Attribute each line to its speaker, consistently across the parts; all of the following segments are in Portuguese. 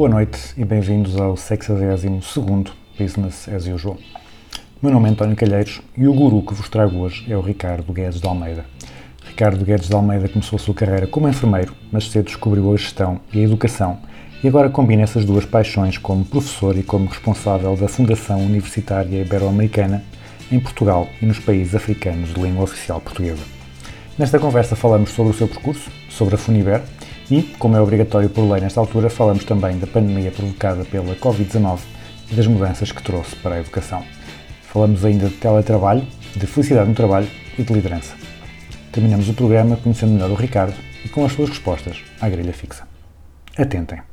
Speaker 1: Boa noite e bem-vindos ao 62º Business as Usual. Meu nome é António Calheiros e o guru que vos trago hoje é o Ricardo Guedes de Almeida. Ricardo Guedes de Almeida começou a sua carreira como enfermeiro, mas cedo descobriu a gestão e a educação e agora combina essas duas paixões como professor e como responsável da Fundação Universitária Ibero-Americana em Portugal e nos países africanos de língua oficial portuguesa. Nesta conversa falamos sobre o seu percurso, sobre a Funiber e, como é obrigatório por lei nesta altura, falamos também da pandemia provocada pela Covid-19 e das mudanças que trouxe para a educação. Falamos ainda de teletrabalho, de felicidade no trabalho e de liderança. Terminamos o programa conhecendo melhor o Ricardo e com as suas respostas à grelha fixa. Atentem!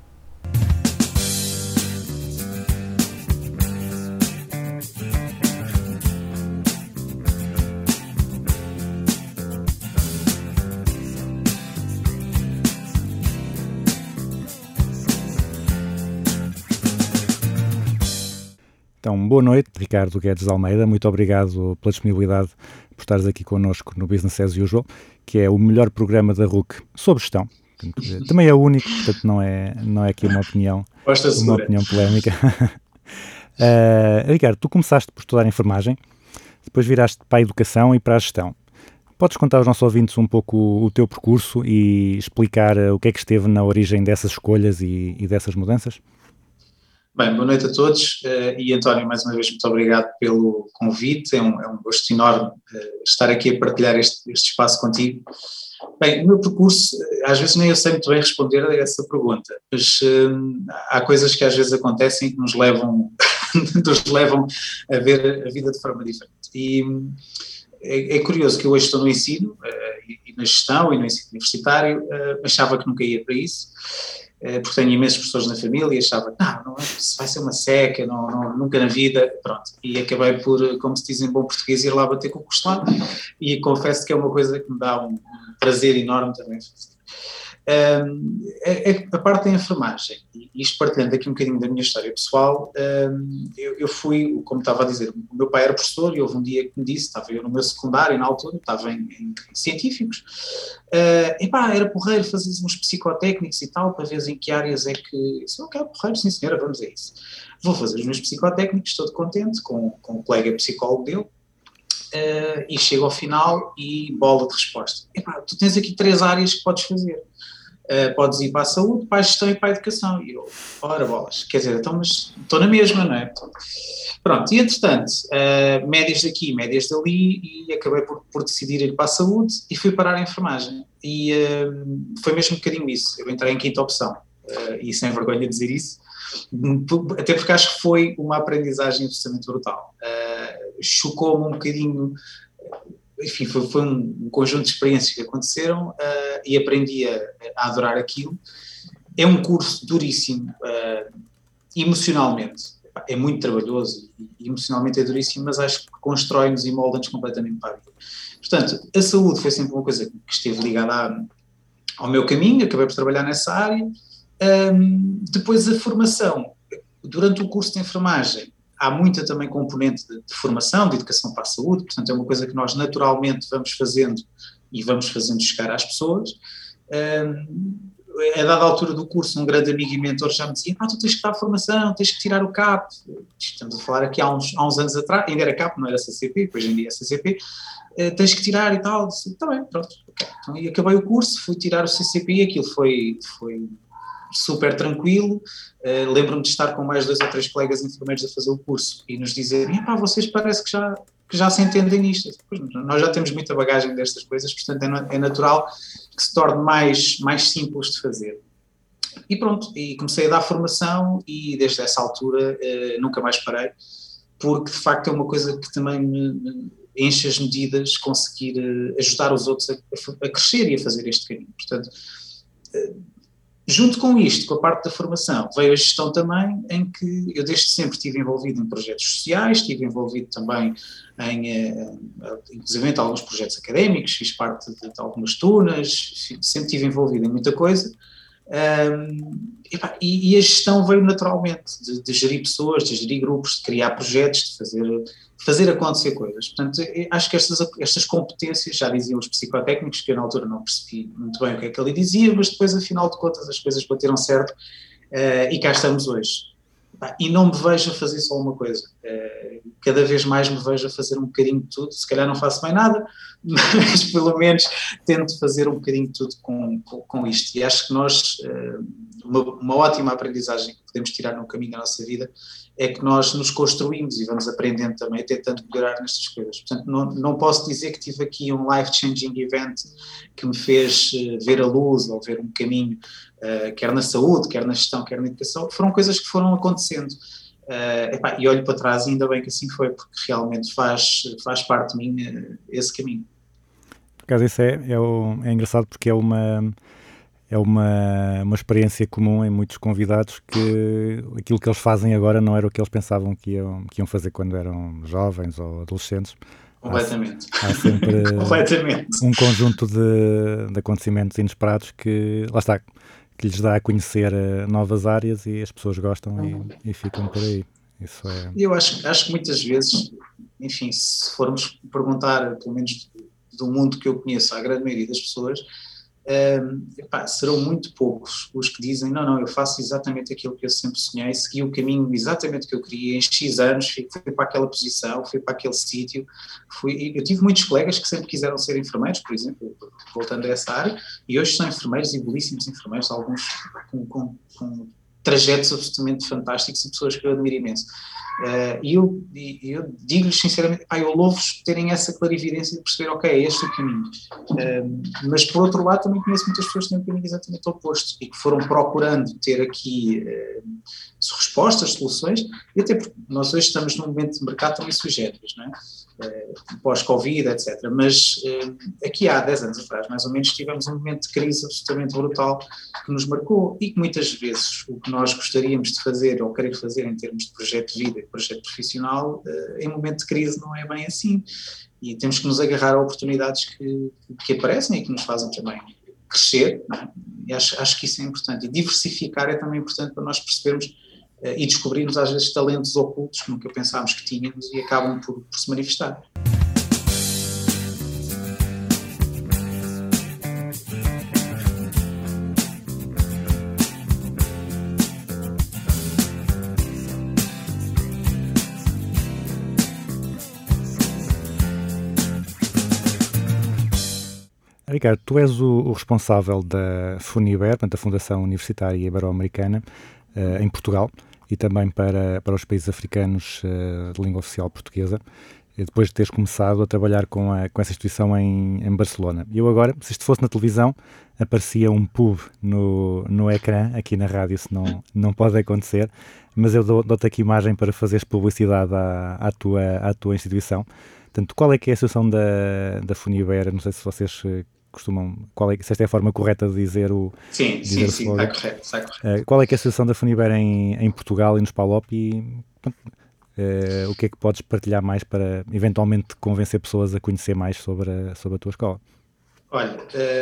Speaker 1: Então, boa noite, Ricardo Guedes de Almeida. Muito obrigado pela disponibilidade por estares aqui connosco no Business as Usual, que é o melhor programa da RUC sobre gestão. Portanto, Também é o único, portanto não é, não é aqui uma opinião,
Speaker 2: Gosta
Speaker 1: uma opinião polémica. Eh, Ricardo, tu começaste por estudar enfermagem, depois viraste para a educação e para a gestão. Podes contar aos nossos ouvintes um pouco o teu percurso e explicar eh, o que é que esteve na origem dessas escolhas e, e dessas mudanças?
Speaker 2: Bem, boa noite a todos eh, e António, mais uma vez, muito obrigado pelo convite. É um, é um gosto enorme eh, estar aqui a partilhar este, este espaço contigo. Bem, o meu percurso, eh, às vezes nem eu sei muito bem responder a essa pergunta, mas eh, há coisas que às vezes acontecem que nos levam, nos levam a ver a vida de forma diferente. E hum, é, é curioso que eu hoje estou no ensino, e, na gestão e no ensino universitário, achava que nunca ia para isso. Eh, porque tenho imensos professores na família e achava que não, isso vai ser uma seca, não, não, nunca na vida, pronto. E acabei por, como se diz em bom português, ir lá bater com o costado e confesso que é uma coisa que me dá um, prazer enorme também. Um, é, é a parte da enfermagem, e isto partilhando aqui um bocadinho da minha história pessoal, um, eu, eu fui, como estava a dizer, o meu pai era professor e houve um dia que me disse, estava eu no meu secundário na altura, estava em, em científicos, uh, epá, era porreiro fazer uns psicotécnicos e tal, para ver em que áreas é que, se eu quero porreiro, sim senhora, vamos a isso. Vou fazer os meus psicotécnicos, estou contente com, com o colega psicólogo dele, Uh, e chego ao final e bola de resposta. Epá, tu tens aqui três áreas que podes fazer. Uh, podes ir para a saúde, para a gestão e para a educação. E eu, ora bolas, quer dizer, então, mas estou na mesma, não é? Pronto, e entretanto, uh, médias daqui, médias dali, e acabei por, por decidir ir para a saúde e fui parar a enfermagem. E uh, foi mesmo um bocadinho isso. Eu entrei em quinta opção, e sem vergonha de dizer isso, até porque acho que foi uma aprendizagem absolutamente brutal. Chocou-me um bocadinho, enfim, foi, foi um, conjunto de experiências que aconteceram uh, e aprendi a, a, adorar aquilo. É um curso duríssimo, uh, emocionalmente, é muito trabalhoso e emocionalmente é duríssimo, mas acho que constrói-nos e molda-nos completamente para a vida. Portanto, a saúde foi sempre uma coisa que esteve ligada a, ao meu caminho, acabei por trabalhar nessa área. Um, depois a formação, durante o curso de enfermagem, há muita também componente de, de, formação, de educação para a saúde, portanto é uma coisa que nós naturalmente vamos fazendo e vamos fazendo chegar às pessoas. Um, a dada altura do curso, um grande amigo e mentor já me dizia, ah, tu tens que dar formação, tens que tirar o CAP, estamos a falar aqui há uns, há uns anos atrás, ainda era CAP, não era CCP, hoje em dia é CCP, uh, tens que tirar e tal, está bem, pronto. Okay. Então, e acabei o curso, fui tirar o CCP e aquilo foi, foi super tranquilo. Uh, Lembro-me de estar com mais dois ou três colegas enfermeiros a fazer o curso e nos dizerem: pá, vocês parece que já, que já se entendem nisto. Pois, nós já temos muita bagagem destas coisas, portanto é, é natural que se torne mais, mais simples de fazer. E pronto, e comecei a dar formação e desde essa altura uh, nunca mais parei, porque de facto é uma coisa que também me, me enche as medidas, conseguir uh, ajudar os outros a, a, crescer e a fazer este caminho. Portanto, junto com isto, com a parte da formação, veio a gestão também, em que eu desde sempre estive envolvido em projetos sociais, estive envolvido também em, uh, inclusive, alguns projetos académicos, fiz parte de, de algumas turnas, sempre estive envolvido em muita coisa. Um, e, e, a gestão veio naturalmente, de, de, gerir pessoas, de gerir grupos, de criar projetos, de fazer, fazer acontecer coisas. Portanto, acho que estas, estas competências, já diziam os psicotécnicos, que eu na altura não percebi muito bem o que é que ele dizia, mas depois, afinal de contas, as coisas bateram certo uh, e cá estamos hoje. E não me vejo a fazer só uma coisa. Uh, cada vez mais me vejo a fazer um bocadinho de tudo. Se calhar não faço bem nada, mas pelo menos tento fazer um bocadinho de tudo com, com, com isto. E acho que nós, uh, uma, uma, ótima aprendizagem que podemos tirar no caminho da nossa vida é que nós nos construímos e vamos aprendendo também, tentando melhorar nestas coisas. Portanto, não, não posso dizer que tive aqui um life-changing event que me fez uh, ver a luz ou ver um caminho, uh, quer na saúde, quer na gestão, quer na educação. Foram coisas que foram acontecendo. Uh, epá, e olho para trás e ainda bem que assim foi, porque realmente faz, faz parte de mim esse caminho.
Speaker 1: Por isso é, é, o, é engraçado porque é uma é uma, uma experiência comum em muitos convidados que aquilo que eles fazem agora não era o que eles pensavam que iam, que iam fazer quando eram jovens ou adolescentes.
Speaker 2: Completamente.
Speaker 1: Há, há sempre
Speaker 2: Completamente.
Speaker 1: um conjunto de, de acontecimentos inesperados que, lá está, que lhes dá a conhecer eh, novas áreas e as pessoas gostam e, e ficam por aí. Isso é...
Speaker 2: Eu acho, acho que muitas vezes, enfim, se formos perguntar, pelo menos do mundo que eu conheço, à grande maioria das pessoas, epá, serão muito poucos os que dizem não, não, eu faço exatamente aquilo que eu sempre sonhei, segui o caminho exatamente que eu queria, em X anos fui, fui para aquela posição, fui para aquele sítio, fui, eu tive muitos colegas que sempre quiseram ser enfermeiros, por exemplo, voltando a essa área, e hoje são enfermeiros e belíssimos enfermeiros, alguns com, com, com trajetos absolutamente fantásticos e pessoas que eu admiro imenso. Uh, e eu, eu digo-lhes sinceramente, pá, eu louvo-vos terem essa clarividência de perceber, ok, é este o caminho. Uh, mas por outro lado, também conheço muitas pessoas que têm um caminho exatamente oposto e que foram procurando ter aqui uh, respostas, soluções, e até porque nós hoje estamos num momento de mercado também sui generis, não é? pós-Covid, etc. Mas aqui há 10 anos atrás, mais ou menos, tivemos um momento de crise absolutamente brutal que nos marcou e que muitas vezes o que nós gostaríamos de fazer ou querer fazer em termos de projeto de vida projeto profissional, uh, em momento de crise não é bem assim. E temos que nos agarrar a oportunidades que, que aparecem e que nos fazem também crescer. É? E acho, acho que isso é importante. E diversificar é também importante para nós percebermos e descobrirmos às vezes talentos ocultos que nunca pensámos que tínhamos e acabam por, por se manifestar.
Speaker 1: Ricardo, tu és o, o responsável da FUNIBER, portanto, a Fundação Universitária Ibero-Americana, uh, em Portugal e também para, para os países africanos uh, de língua oficial portuguesa, depois de teres começado a trabalhar com, a, com essa instituição em, em Barcelona. Eu agora, se isto fosse na televisão, aparecia um pub no, no ecrã, aqui na rádio isso não, não pode acontecer, mas eu dou-te aqui imagem para fazeres publicidade à, à, tua, à tua instituição. Portanto, qual é que é a situação da, da Funiber? Não sei se vocês eh, costumam. Qual é, se esta é a forma correta de dizer o.
Speaker 2: Sim, dizer sim, sim, está correto, está correto.
Speaker 1: Uh, qual é, que é a situação da Funiber em, em Portugal e nos Palop e uh, o que é que podes partilhar mais para eventualmente convencer pessoas a conhecer mais sobre a, sobre a tua escola?
Speaker 2: Olha,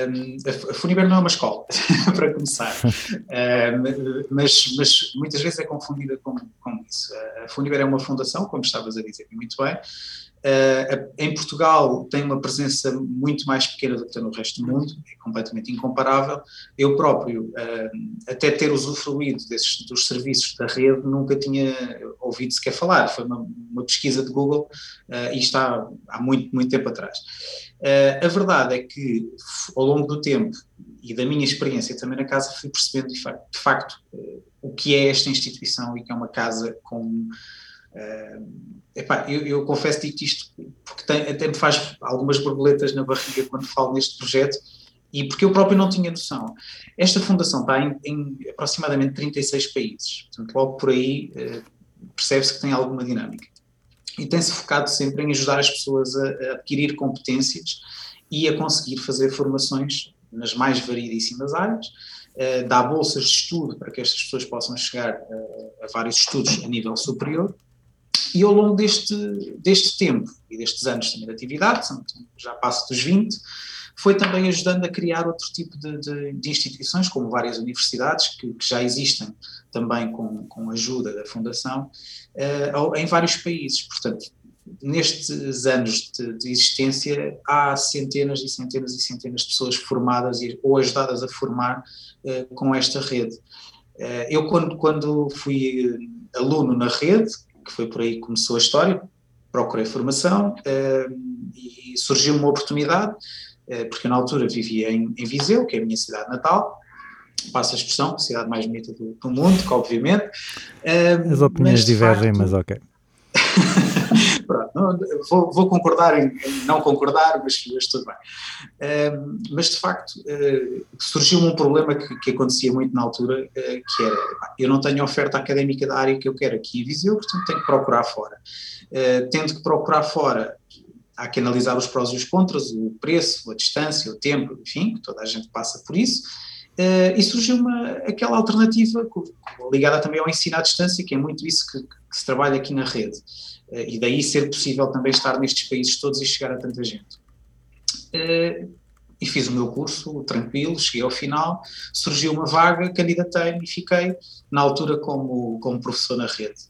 Speaker 2: um, a Funiber não é uma escola, para começar, um, mas, mas, muitas vezes é confundida com, com isso. A Funiber é uma fundação, como estavas a dizer muito bem, Uh, em Portugal tem uma presença muito mais pequena do que tem no resto do mundo, é completamente incomparável. Eu próprio, uh, até ter usufruído desses, dos serviços da rede, nunca tinha ouvido sequer falar. Foi uma, uma pesquisa de Google uh, e está há muito, muito tempo atrás. a verdade é que, ao longo do tempo e da minha experiência também na casa, fui percebendo de facto, de facto o que é esta instituição e que é uma casa com Uh, epá, eu, eu confesso que isto porque tem, até me faz algumas borboletas na barriga quando falo neste projeto e porque eu próprio não tinha noção. Esta fundação está em, em aproximadamente 36 países, portanto logo por aí uh, percebe-se que tem alguma dinâmica. e tem-se focado sempre em ajudar as pessoas a, a adquirir competências e a conseguir fazer formações nas mais variedíssimas áreas, uh, dá bolsas de estudo para que estas pessoas possam chegar uh, a vários estudos a nível superior, e ao longo deste, deste tempo e destes anos também de atividade, já passo dos 20, foi também ajudando a criar outro tipo de, de- de instituições, como várias universidades, que, que já existem também com, com ajuda da Fundação, eh, em vários países. Portanto, nestes anos de, de existência, há centenas e centenas e centenas de pessoas formadas e, ou ajudadas a formar eh, com esta rede. Eh, eu, quando, quando fui aluno na rede, que foi por aí que começou a história, procurei formação eh, e surgiu uma oportunidade, eh, porque eu na altura vivia em, em Viseu, que é a minha cidade natal, passo a expressão, a cidade mais bonita do, do mundo, que obviamente. eh,
Speaker 1: As opiniões
Speaker 2: mas,
Speaker 1: divergem,
Speaker 2: facto,
Speaker 1: mas ok.
Speaker 2: Vou, vou concordar em, em não concordar, mas, mas tudo bem. Ahm, mas de facto eh, surgiu um problema que, que acontecia muito na altura, eh, que era, eu não tenho oferta académica da área que eu quero aqui em Viseu, portanto tenho que procurar fora. Eh, tendo que procurar fora, há que analisar os prós e os contras, o preço, a distância, o tempo, enfim, toda a gente passa por isso. Eh, e surgiu uma, aquela alternativa ligada também ao ensino à distância, que é muito isso que, que se trabalha aqui na rede. Eh, e daí ser possível também estar nestes países todos e chegar a tanta gente. Eh, e fiz o meu curso tranquilo, cheguei ao final, surgiu uma vaga, candidatei-me e fiquei, na altura, como, como professor na rede.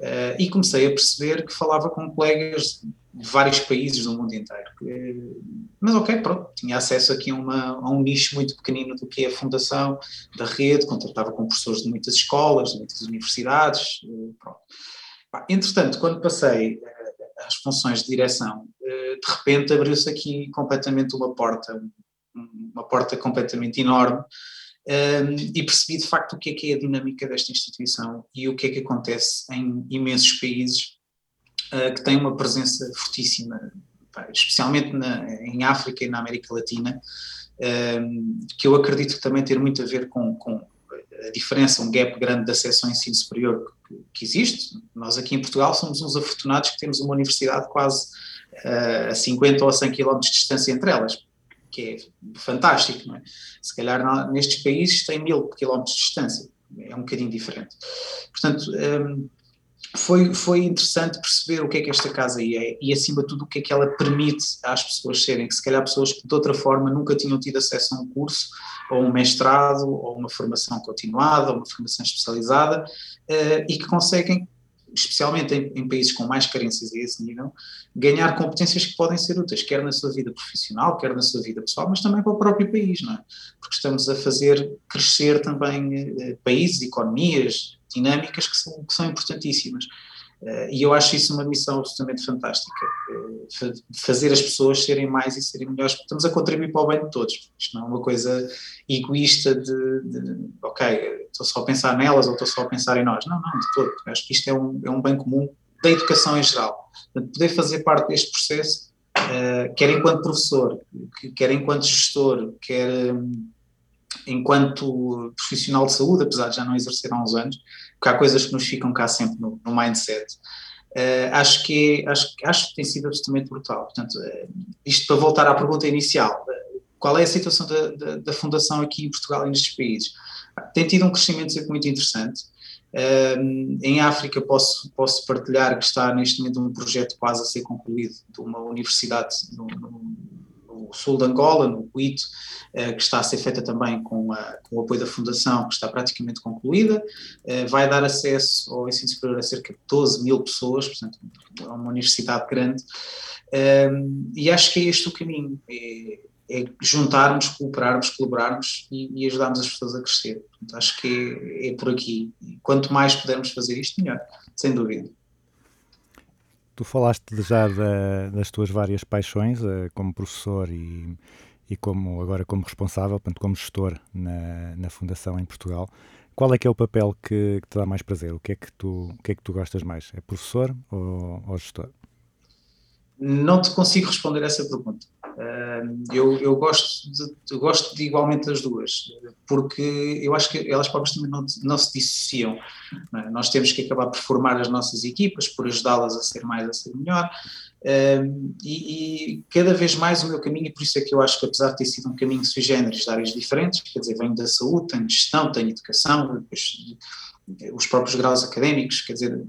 Speaker 2: Eh, e comecei a perceber que falava com colegas de vários países do mundo inteiro. Mas ok, pronto, tinha acesso aqui a, uma- a um nicho muito pequenino do que é a fundação da rede, contactava com professores de muitas escolas, de muitas universidades, pronto. Entretanto, quando passei eh, às funções de direção, eh, de repente abriu-se aqui completamente uma porta, um- uma porta completamente enorme, eh, e percebi de facto o que é que é a dinâmica desta instituição e o que é que acontece em imensos países eh, que têm uma presença fortíssima, especialmente na- em África e na América Latina, eh, que eu acredito também ter muito a ver com, com a diferença, um gap grande de acesso ao ensino superior que, existe. Nós aqui em Portugal somos uns afortunados que temos uma universidade quase eh, a 50 ou a 100 km de distância entre elas, que é fantástico, não é? Se calhar nestes países tem mil quilómetros de distância, é um bocadinho diferente. Portanto, hum, foi, foi interessante perceber o que é que esta casa é e, acima de tudo, o que é que ela permite às pessoas serem, que se calhar pessoas que de outra forma nunca tinham tido acesso a um curso, ou um mestrado, ou uma formação continuada, ou uma formação especializada, eh, e que conseguem, especialmente em, em países com mais carências a esse nível, ganhar competências que podem ser úteis, quer na sua vida profissional, quer na sua vida pessoal, mas também para o próprio país, não é? Porque estamos a fazer crescer também eh, países, economias, dinâmicas que são, que são importantíssimas. Eh, e eu acho isso uma missão absolutamente fantástica, eh, fa- fazer as pessoas serem mais e serem melhores, porque estamos a contribuir para o bem de todos. Isto não é uma coisa egoísta de, de, ok, estou só a pensar nelas ou estou só a pensar em nós. Não, não, de todo. Eu Acho que isto é um, é um bem comum da educação em geral. Portanto, poder fazer parte deste processo, eh, quer enquanto professor, que- quer enquanto gestor, quer hum, enquanto profissional de saúde, apesar de já não exercer há uns anos, porque há coisas que nos ficam cá sempre no, no mindset. Eh, acho, que acho, acho que tem sido absolutamente brutal. Portanto, eh, isto para voltar à pergunta inicial, eh, qual é a situação da, da, da Fundação aqui em Portugal e nestes países? Tem tido um crescimento muito interessante. Em África posso, posso partilhar que está neste momento um projeto quase a ser concluído de uma universidade no, no- no sul de Angola, no Cuito, eh, que está a ser feita também com, a- com o apoio da Fundação, que está praticamente concluída, Eh, vai dar acesso ao ensino superior a cerca de 12 mil pessoas, portanto é uma universidade grande, Um, e acho que é este o caminho, é, é juntarmos, cooperarmos, colaborarmos e, e ajudarmos as pessoas a crescer. Portanto, acho que é, é por aqui. Quanto mais pudermos fazer isto, melhor, sem dúvida.
Speaker 1: Tu falaste já da- das tuas várias paixões, eh, como professor e, e como agora como responsável, portanto, como gestor na, na Fundação em Portugal. Qual é que é o papel que, que te dá mais prazer? O que é que tu, o que é que tu gostas mais? É professor ou, ou gestor?
Speaker 2: Não te consigo responder essa pergunta. Eu, eu, gosto de, eu gosto de igualmente das duas, porque eu acho que elas próprias também não, não se dissociam. É? Nós temos que acabar por formar as nossas equipas, por ajudá-las a ser mais, a ser melhor. E, e, cada vez mais o meu caminho, e por isso é que eu acho que apesar de ter sido um caminho sui generis de áreas diferentes, quer dizer, venho da saúde, tenho gestão, tenho educação, depois, os próprios graus académicos, quer dizer,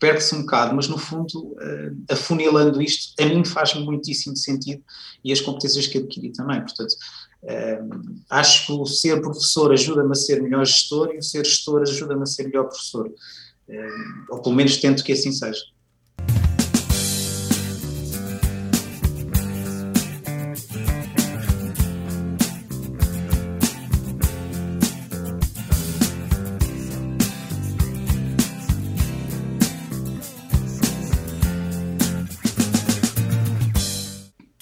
Speaker 2: perde-se um bocado, mas no fundo, uh, afunilando isto, a mim faz muitíssimo sentido e as competências que adquiri também. Portanto, uh, acho que o ser professor ajuda-me a ser melhor gestor e o ser gestor ajuda-me a ser melhor professor. Uh, ou pelo menos tento que assim seja.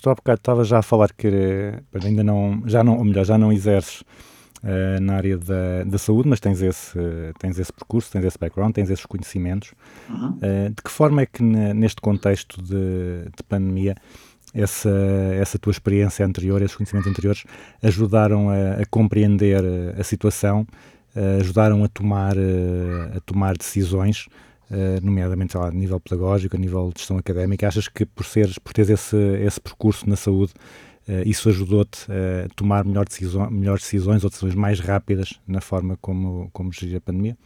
Speaker 1: Tu há bocado estava já a falar que ainda não, já não, ou melhor, já não exerces uh, na área da, da saúde, mas tens esse, tens esse percurso, tens esse background, tens esses conhecimentos. Uhum. Uh, de que forma é que neste contexto de, de pandemia essa, essa tua experiência anterior, esses conhecimentos anteriores, ajudaram a, a compreender a situação, ajudaram a tomar, a tomar decisões uh, nomeadamente lá, a nível pedagógico, a nível de gestão académica, achas que por, seres, por teres esse, esse percurso na saúde, uh, isso ajudou-te a tomar melhor decisão, melhores decisões ou decisões mais rápidas na forma como, como gerir a pandemia?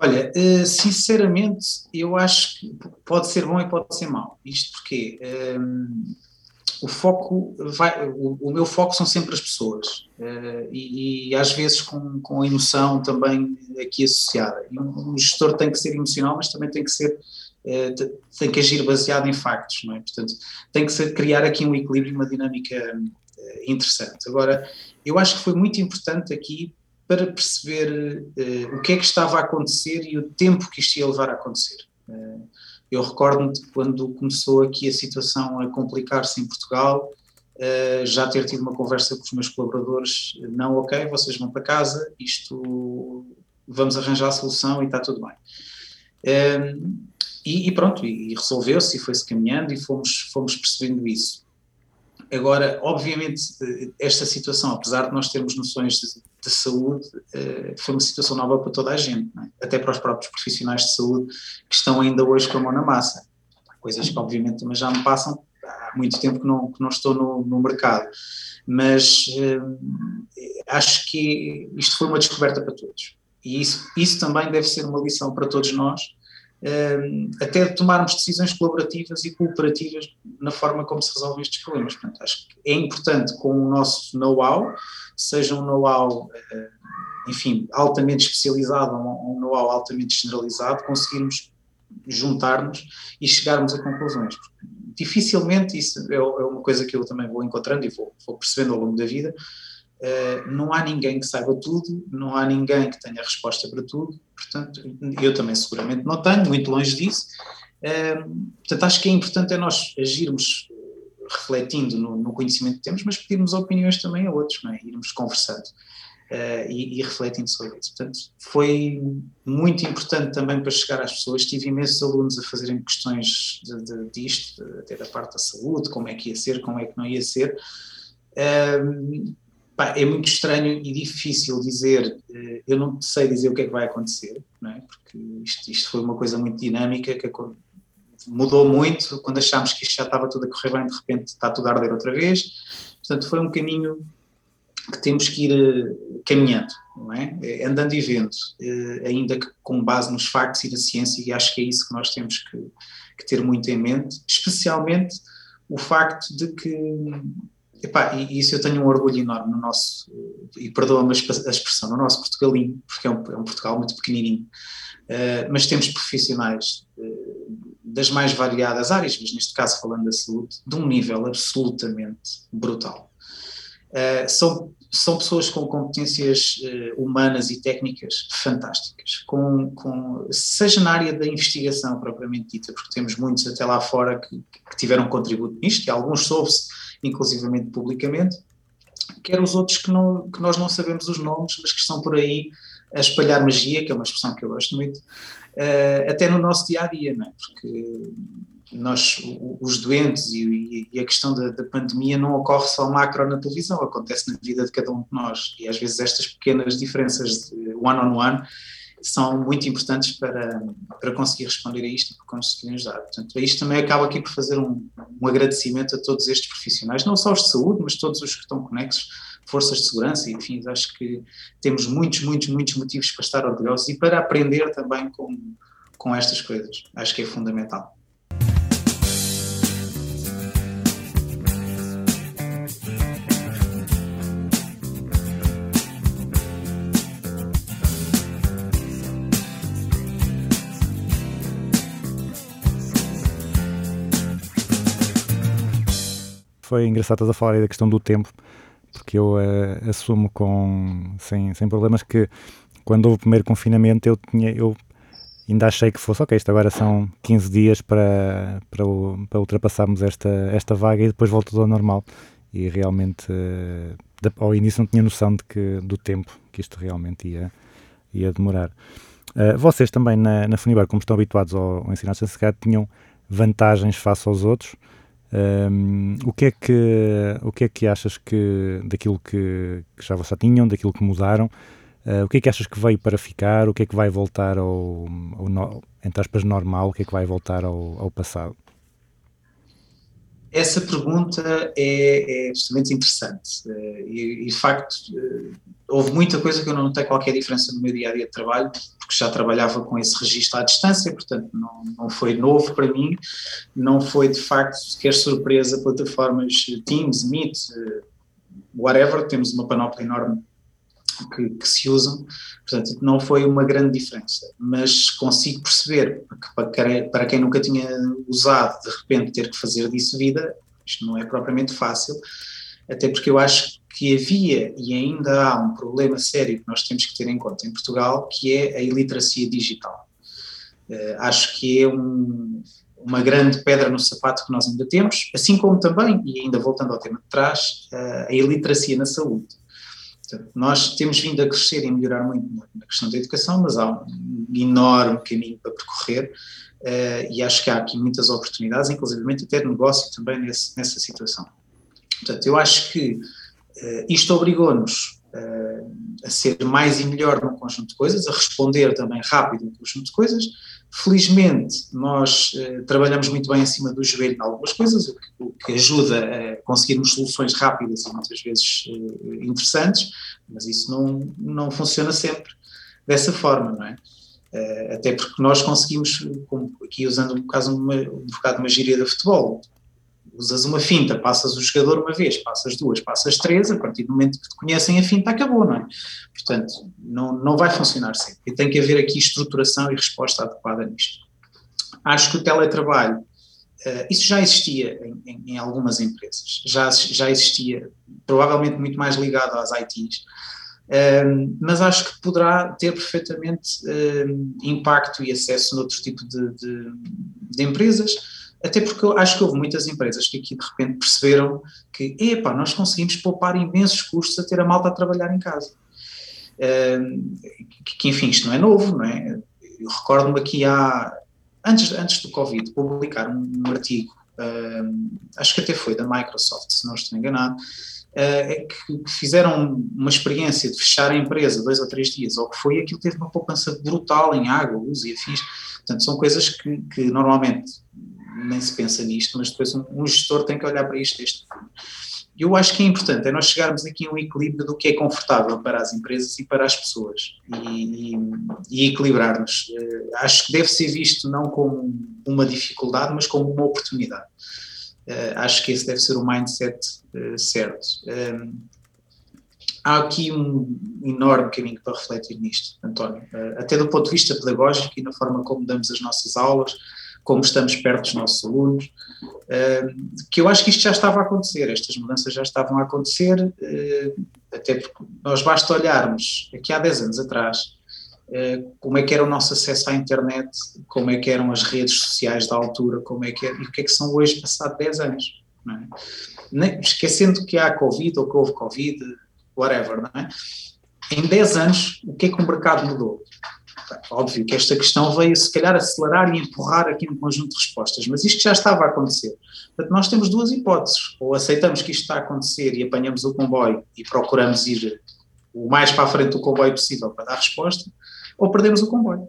Speaker 2: Olha, eh, sinceramente, eu acho que pode ser bom e pode ser mau. Isto porque ehm, o foco vai, o, o, meu foco são sempre as pessoas uh, e, e, às vezes com, com a emoção também aqui associada. E um, um, gestor tem que ser emocional, mas também tem que ser uh, tem que agir baseado em factos, não é? Portanto, tem que ser, criar aqui um equilíbrio, uma dinâmica uh, interessante. Agora, eu acho que foi muito importante aqui para perceber o que é que estava a acontecer e o tempo que isto ia levar a acontecer. Eu recordo-me de quando começou aqui a situação a complicar-se em Portugal, uh, já ter tido uma conversa com os meus colaboradores, não, ok, vocês vão para casa, isto, vamos arranjar a solução e está tudo bem. Uh, e, e, pronto, e, resolveu-se e foi-se caminhando e fomos, fomos percebendo isso. Agora, obviamente, esta situação, apesar de nós termos noções de, de saúde, eh, foi uma situação nova para toda a gente, é? até para os próprios profissionais de saúde que estão ainda hoje com a mão na massa. Coisas que, obviamente, também já me passam há muito tempo que não, que não estou no, no mercado. Mas eh, acho que isto foi uma descoberta para todos. E isso, isso também deve ser uma lição para todos nós, até tomarmos decisões colaborativas e cooperativas na forma como se resolvem estes problemas. Portanto, acho que é importante com o nosso know-how, seja um know-how, eh, enfim, altamente especializado ou um know-how altamente generalizado, conseguirmos juntar-nos e chegarmos a conclusões. Dificilmente, isso é, é uma coisa que eu também vou encontrando e vou, vou percebendo ao longo da vida, Uh, não há ninguém que saiba tudo, não há ninguém que tenha resposta para tudo, portanto, eu também seguramente não tenho, muito longe disso. Uh, portanto, acho que é importante é nós agirmos refletindo no, no, conhecimento que temos, mas pedirmos opiniões também a outros, não é? irmos conversando uh, e, e, refletindo sobre isso. Portanto, foi muito importante também para chegar às pessoas. Tive imensos alunos a fazerem questões de, de, disto, até da parte da saúde, como é que ia ser, como é que não ia ser. Pá, é muito estranho e difícil dizer, eh, eu não sei dizer o que é que vai acontecer, é? porque isto, isto foi uma coisa muito dinâmica que mudou muito, quando achámos que isto já estava tudo a correr bem, de repente está tudo a arder outra vez, portanto foi um caminho que temos que ir eh, caminhando, é? é? Andando e vendo, eh, ainda que com base nos factos e na ciência, e acho que é isso que nós temos que, que ter muito em mente, especialmente o facto de que Epá, e isso eu tenho um orgulho enorme no nosso, e perdoa-me a expressão, no nosso Portugalinho, porque é um, é um Portugal muito pequenininho, uh, mas temos profissionais uh, das mais variadas áreas, mas neste caso falando da saúde, de um nível absolutamente brutal. Uh, são, são pessoas com competências humanas e técnicas fantásticas, com, com, seja na área da investigação propriamente dita, porque temos muitos até lá fora que, que tiveram contributo nisto, e alguns soube-se inclusivamente publicamente, quer os outros que, não, que nós não sabemos os nomes, mas que estão por aí a espalhar magia, que é uma expressão que eu gosto muito, uh, até no nosso dia a dia, não é? Porque nós, os doentes e, e a questão da, da pandemia não ocorre só macro na televisão, acontece na vida de cada um de nós. E às vezes estas pequenas diferenças de one-on-one são muito importantes para, para conseguir responder a isto e para conseguir ajudar. Portanto, isto também acaba aqui por fazer um, um agradecimento a todos estes profissionais, não só os de saúde, mas todos os que estão conexos, forças de segurança, enfim, acho que temos muitos, muitos, muitos motivos para estar orgulhosos e para aprender também com, com estas coisas. Acho que é fundamental.
Speaker 1: Foi engraçado estás a falar aí da questão do tempo, porque eu eh, assumo com, sem, sem problemas que quando houve o primeiro confinamento eu, tinha, eu ainda achei que fosse, ok, isto agora são 15 dias para, para, para ultrapassarmos esta, esta vaga e depois volta ao normal. E realmente, da- ao início não tinha noção de que, do tempo que isto realmente ia, ia demorar. Eh, vocês também na, na Funibar, como estão habituados ao, ao ensino à distância, se calhar tinham vantagens face aos outros. Um, o, que é que, o que é que achas que daquilo que, que já vocês tinham, daquilo que mudaram, uh, o que é que achas que veio para ficar, o que é que vai voltar ao, ao no- entre aspas, normal, o que é que vai voltar ao, ao passado?
Speaker 2: Essa pergunta é, é interessante eh, e, e, de facto, eh, houve muita coisa que eu não notei qualquer diferença no meu dia a dia de trabalho, porque já trabalhava com esse registro à distância, portanto, não, não foi novo para mim, não foi de facto sequer surpresa plataformas eh, Teams, Meet, eh, whatever, temos uma panóplia enorme que, que se usam, portanto, não foi uma grande diferença, mas consigo perceber que para quem, nunca tinha usado, de repente ter que fazer disso vida, isto não é propriamente fácil, até porque eu acho que havia e ainda há um problema sério que nós temos que ter em conta em Portugal, que é a iliteracia digital. Uh, acho que é um, uma grande pedra no sapato que nós ainda temos, assim como também, e ainda voltando ao tema de trás, uh, a iliteracia na saúde. Portanto, nós temos vindo a crescer e melhorar muito na questão da educação, mas há um enorme caminho para percorrer uh, e acho que há aqui muitas oportunidades, inclusive até negócio também nesse, nessa situação. Portanto, eu acho que isto obrigou-nos uh, a ser mais e melhor num conjunto de coisas, a responder também rápido num conjunto de coisas. Felizmente, nós uh, trabalhamos muito bem acima do joelho em algumas coisas, o que, ajuda a conseguirmos soluções rápidas e muitas vezes interessantes, mas isso não, não funciona sempre dessa forma, não é? Até porque nós conseguimos, aqui usando um, caso um bocado uma gíria de futebol, usas uma finta, passas o jogador uma vez, passas duas, passas três, a partir do momento que te conhecem a finta acabou, não é? Portanto, não, não vai funcionar sempre. E tem que haver aqui estruturação e resposta adequada nisto. Acho que o teletrabalho, uh, isso já existia em, em, em, algumas empresas, já, já existia, provavelmente muito mais ligado às ITs, uh, mas acho que poderá ter perfeitamente uh, impacto e acesso noutro tipo de, de, de empresas, até porque eu acho que houve muitas empresas que aqui de repente perceberam que, epá, nós conseguimos poupar imensos custos a ter a malta a trabalhar em casa. Uh, que, que, enfim, isto não é novo, não é? Eu recordo-me aqui há, antes, antes do Covid, publicar um, um artigo, uh, acho que até foi da Microsoft, se não estou enganado, uh, que, que, fizeram uma experiência de fechar a empresa dois ou três dias, ou que foi, aquilo teve uma poupança brutal em água, luz e afins. Portanto, são coisas que, que normalmente nem se pensa nisto, mas depois um, um, gestor tem que olhar para isto deste Eu acho que é importante é nós chegarmos aqui a um equilíbrio do que é confortável para as empresas e para as pessoas e, e, e equilibrar-nos. Uh, acho que deve ser visto não como uma dificuldade, mas como uma oportunidade. Uh, acho que esse deve ser o mindset uh, certo. Um, há aqui um enorme caminho para refletir nisto, António, até do ponto de vista pedagógico e na forma como damos as nossas aulas, como estamos perto dos nossos alunos, que eu acho que isto já estava a acontecer, estas mudanças já estavam a acontecer, uh, até porque nós basta olharmos aqui há 10 anos atrás, uh, como é que era o nosso acesso à internet, como é que eram as redes sociais da altura, como é que era, e o que é que são hoje, passado 10 anos. É? Esquecendo que há Covid ou que houve Covid, whatever, é? Em 10 anos, o que é que o mercado mudou? Óbvio que esta questão veio, se calhar, acelerar e empurrar aqui um conjunto de respostas, mas isto já estava a acontecer. Portanto, nós temos duas hipóteses. Ou aceitamos que isto está a acontecer e apanhamos o comboio e procuramos ir o mais para a frente do comboio possível para dar resposta, ou perdemos o comboio.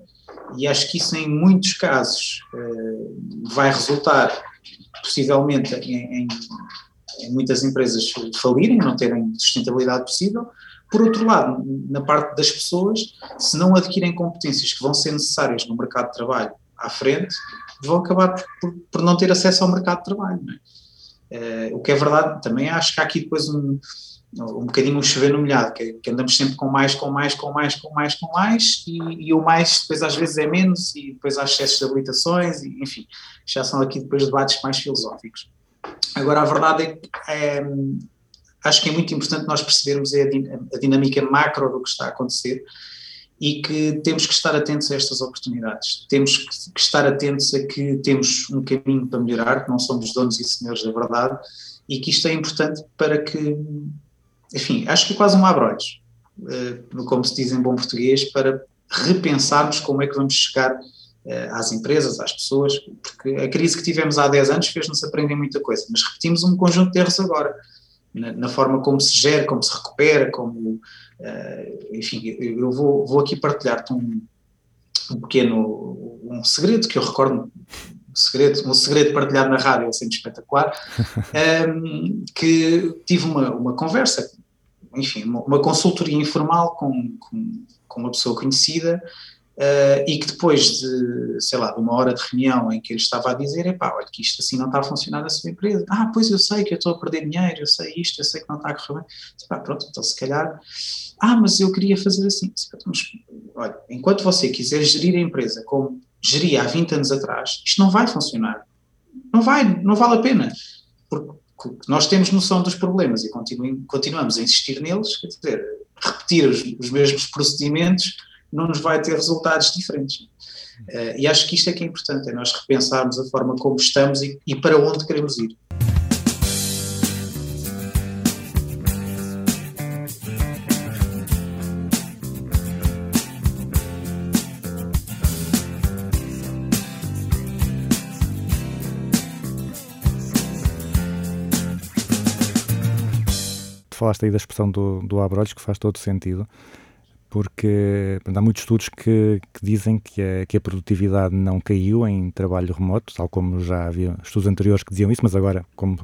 Speaker 2: E acho que isso, em muitos casos, eh, vai resultar, possivelmente, em, em muitas empresas falirem, não terem sustentabilidade possível. Por outro lado, na parte das pessoas, se não adquirem competências que vão ser necessárias no mercado de trabalho à frente, vão acabar por, por, não ter acesso ao mercado de trabalho. é? Eh, o que é verdade, também acho que há aqui depois um, um bocadinho um chover no molhado, que, que andamos sempre com mais, com mais, com mais, com mais, com mais, e, e o mais depois às vezes é menos, e depois há excessos de habilitações, e, enfim, já são aqui depois debates mais filosóficos. Agora, a verdade é que é, acho que é muito importante nós percebermos a, din- a dinâmica macro do que está a acontecer e que temos que estar atentos a estas oportunidades. Temos que, estar atentos a que temos um caminho para melhorar, que não somos donos e senhores da verdade, e que isto é importante para que, enfim, acho que é quase um abre-olhos, eh, como se diz em bom português, para repensarmos como é que vamos chegar eh, às empresas, às pessoas, porque a crise que tivemos há 10 anos fez-nos aprender muita coisa, mas repetimos um conjunto de erros agora, na, na forma como se gera, como se recupera, como, eh, enfim, eu vou, vou aqui partilhar-te um, um pequeno, um segredo que eu recordo, um segredo, um segredo partilhado na rádio, é sempre espetacular, ehm, que tive uma, uma conversa, enfim, uma, uma consultoria informal com, com, com uma pessoa conhecida, eh, e que depois de, sei lá, de uma hora de reunião em que ele estava a dizer, epá, olha que isto assim não está a funcionar na sua empresa, ah, pois eu sei que eu estou a perder dinheiro, eu sei isto, eu sei que não está a correr bem, pá, pronto, então se calhar, ah, mas eu queria fazer assim, "Então, mas, olha, enquanto você quiser gerir a empresa como geria há 20 anos atrás, isto não vai funcionar, não vai, não vale a pena, porque nós temos noção dos problemas e continuamos a insistir neles, quer dizer, repetir os, os mesmos procedimentos não nos vai ter resultados diferentes. Eh, e acho que isto é que é importante, é nós repensarmos a forma como estamos e, e para onde queremos ir.
Speaker 1: falaste aí da expressão do, do abre-olhos, que faz todo sentido, porque há muitos estudos que, que dizem que a, que a produtividade não caiu em trabalho remoto, tal como já havia estudos anteriores que diziam isso, mas agora, como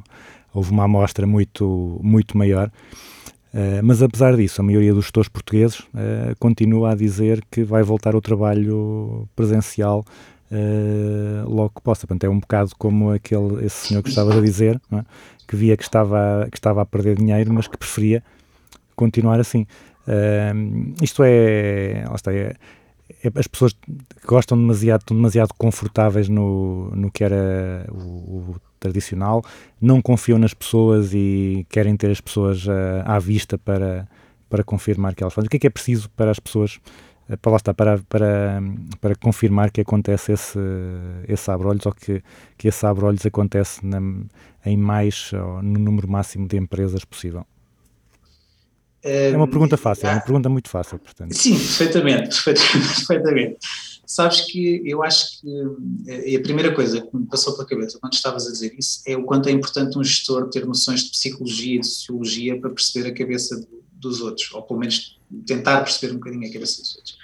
Speaker 1: houve uma amostra muito, muito maior, eh, mas apesar disso, a maioria dos gestores portugueses eh, continua a dizer que vai voltar ao trabalho presencial eh, logo que possa. Portanto, é um bocado como aquele, esse senhor que estava a dizer, é? que via que estava, que estava a perder dinheiro, mas que preferia continuar assim. Isto é, está, é- é- as pessoas gostam demasiado, estão demasiado confortáveis no, no que era o, o tradicional, não confiam nas pessoas e querem ter as pessoas ah, à vista para, para confirmar que elas fazem. O que é que é preciso para as pessoas, ah, para lá está, para, para, para confirmar que acontece esse, esse abre-olhos ou que, que esse abre-olhos acontece na, em mais, ou no número máximo de empresas possível? É uma pergunta fácil, é uma pergunta muito fácil, portanto.
Speaker 2: Sim, perfeitamente, perfeitamente, perfeitamente. Sabes que eu acho que eh, a primeira coisa que me passou pela cabeça quando estavas a dizer isso é o quanto é importante um gestor ter noções de psicologia e de sociologia para perceber a cabeça do- dos outros, ou pelo menos tentar perceber um bocadinho a cabeça dos outros.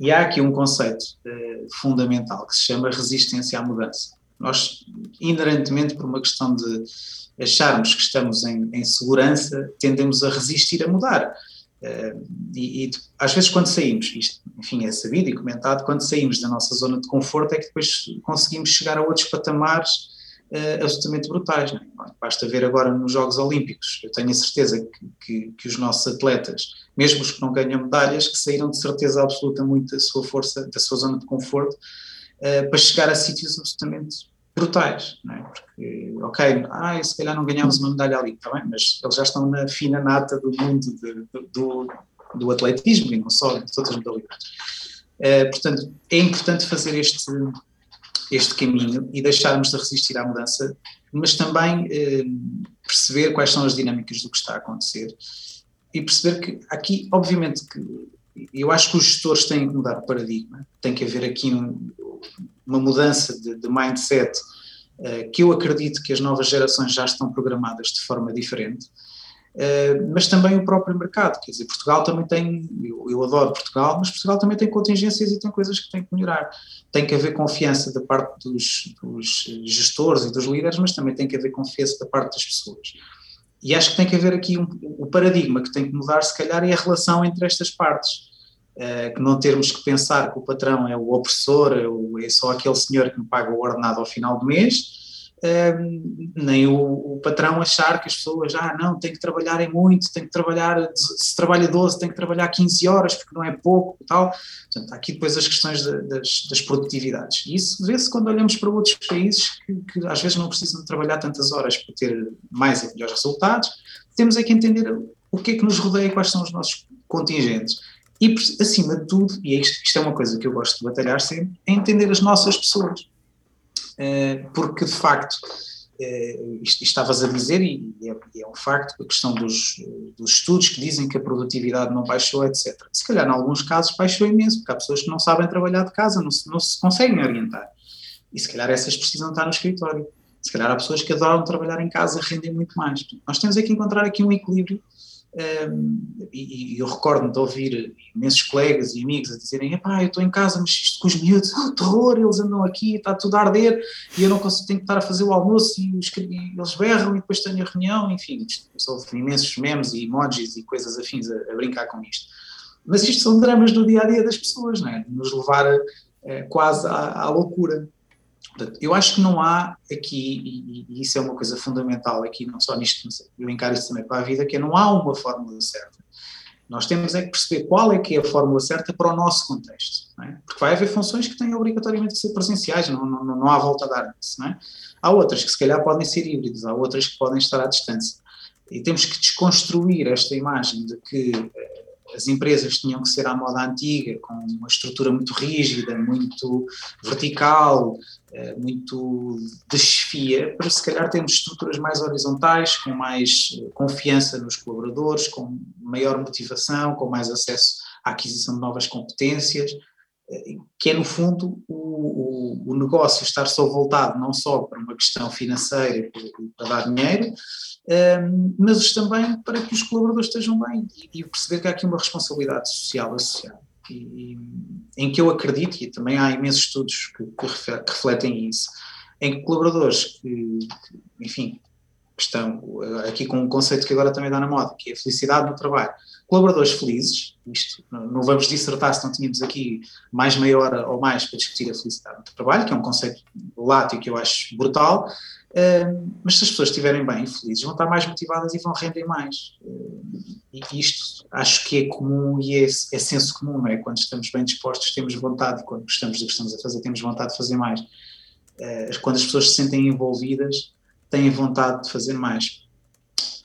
Speaker 2: E há aqui um conceito eh, fundamental que se chama resistência à mudança. Nós, inerentemente, por uma questão de acharmos que estamos em, em segurança, tendemos a resistir a mudar. Eh, e, e, às vezes quando saímos, isto enfim é sabido e comentado, quando saímos da nossa zona de conforto é que depois conseguimos chegar a outros patamares eh, absolutamente brutais. É? Basta ver agora nos Jogos Olímpicos, eu tenho a certeza que, que, que os nossos atletas, mesmo os que não ganham medalhas, que saíram de certeza absoluta muito da sua força, da sua zona de conforto, eh, para chegar a sítios absolutamente brutais, não é? Porque, ok, ah, se calhar não ganhámos uma medalha ali, está bem, mas eles já estão na fina nata do mundo de- do, do atletismo e não só, das outras modalidades. Eh, portanto, é importante fazer este, este caminho e deixarmos de resistir à mudança, mas também eh, perceber quais são as dinâmicas do que está a acontecer e perceber que aqui, obviamente, que eu acho que os gestores têm que mudar o paradigma, tem que haver aqui um, uma mudança de, de mindset uh, que eu acredito que as novas gerações já estão programadas de forma diferente. Uh, mas também o próprio mercado, quer dizer, Portugal também tem, eu, eu, adoro Portugal, mas Portugal também tem contingências e tem coisas que tem que melhorar. Tem que haver confiança da parte dos, dos gestores e dos líderes, mas também tem que haver confiança da parte das pessoas. E acho que tem que haver aqui um, o paradigma que tem que mudar, se calhar, é a relação entre estas partes. Uh, que não termos que pensar que o patrão é o opressor, é, é só aquele senhor que me paga o ordenado ao final do mês, uh, nem o, patrão achar que as pessoas, ah, não, tem que trabalharem muito, tem que trabalhar, se trabalha 12, tem que trabalhar 15 horas, porque não é pouco e tal. Portanto, há aqui depois as questões das, das, produtividades. E isso vê-se quando olhamos para outros países que, que, às vezes não precisam de trabalhar tantas horas para ter mais e melhores resultados. Temos é que entender o que é que nos rodeia e quais são os nossos contingentes e, acima de tudo, e isto, isto é uma coisa que eu gosto de batalhar sempre, é entender as nossas pessoas. Uh, porque, de facto, uh, isto, estavas a dizer, é, e é, um facto, a questão dos, dos estudos que dizem que a produtividade não baixou, etc. Se calhar, em alguns casos, baixou imenso, porque há pessoas que não sabem trabalhar de casa, não se, não se conseguem orientar. E se calhar essas precisam estar no escritório. Se calhar há pessoas que adoram trabalhar em casa, rendem muito mais. Nós temos é que encontrar aqui um equilíbrio e, e, eu recordo-me de ouvir imensos colegas e amigos a dizerem: Epá, eu estou em casa, mas isto com os miúdos, oh, terror, eles andam aqui, está tudo a arder e eu não consigo, tenho que estar a fazer o almoço e, os, e eles berram e depois tenho a reunião. Enfim, houve imensos memes e emojis e coisas afins a, a, brincar com isto. Mas isto são dramas do dia a dia das pessoas, não é? Nos levar eh, quase à, à loucura. Portanto, eu acho que não há aqui, e, e, isso é uma coisa fundamental aqui, não só nisto, eu encaro isso também para a vida, que é não há uma fórmula certa. Nós temos é que perceber qual é que é a fórmula certa para o nosso contexto, é? porque vai haver funções que têm obrigatoriamente que ser presenciais, não, não, não há volta a dar nisso. É? Há outras que se calhar podem ser híbridas, há outras que podem estar à distância. E temos que desconstruir esta imagem de que eh, as empresas tinham que ser à moda antiga, com uma estrutura muito rígida, muito vertical, eh, muito de chefia, para se calhar termos estruturas mais horizontais, com mais eh, confiança nos colaboradores, com maior motivação, com mais acesso à aquisição de novas competências, que é no fundo o, o, o negócio estar só voltado não só para uma questão financeira, para dar dinheiro, um, mas também para que os colaboradores estejam bem e, e, perceber que há aqui uma responsabilidade social associada. E, e, em que eu acredito, e também há imensos estudos que, que, refletem isso, em que colaboradores que, que, enfim, estão aqui com um conceito que agora também dá na moda, que é a felicidade no trabalho. Colaboradores felizes, isto não vamos dissertar se não tínhamos aqui mais meia hora ou mais para discutir a felicidade no trabalho, que é um conceito lático que eu acho brutal, mas se as pessoas estiverem bem, felizes, vão estar mais motivadas e vão render mais. e isto acho que é comum e é, é, senso comum, não é? Quando estamos bem dispostos, temos vontade, quando gostamos do que estamos a fazer, temos vontade de fazer mais. Uh, quando as pessoas se sentem envolvidas, têm vontade de fazer mais.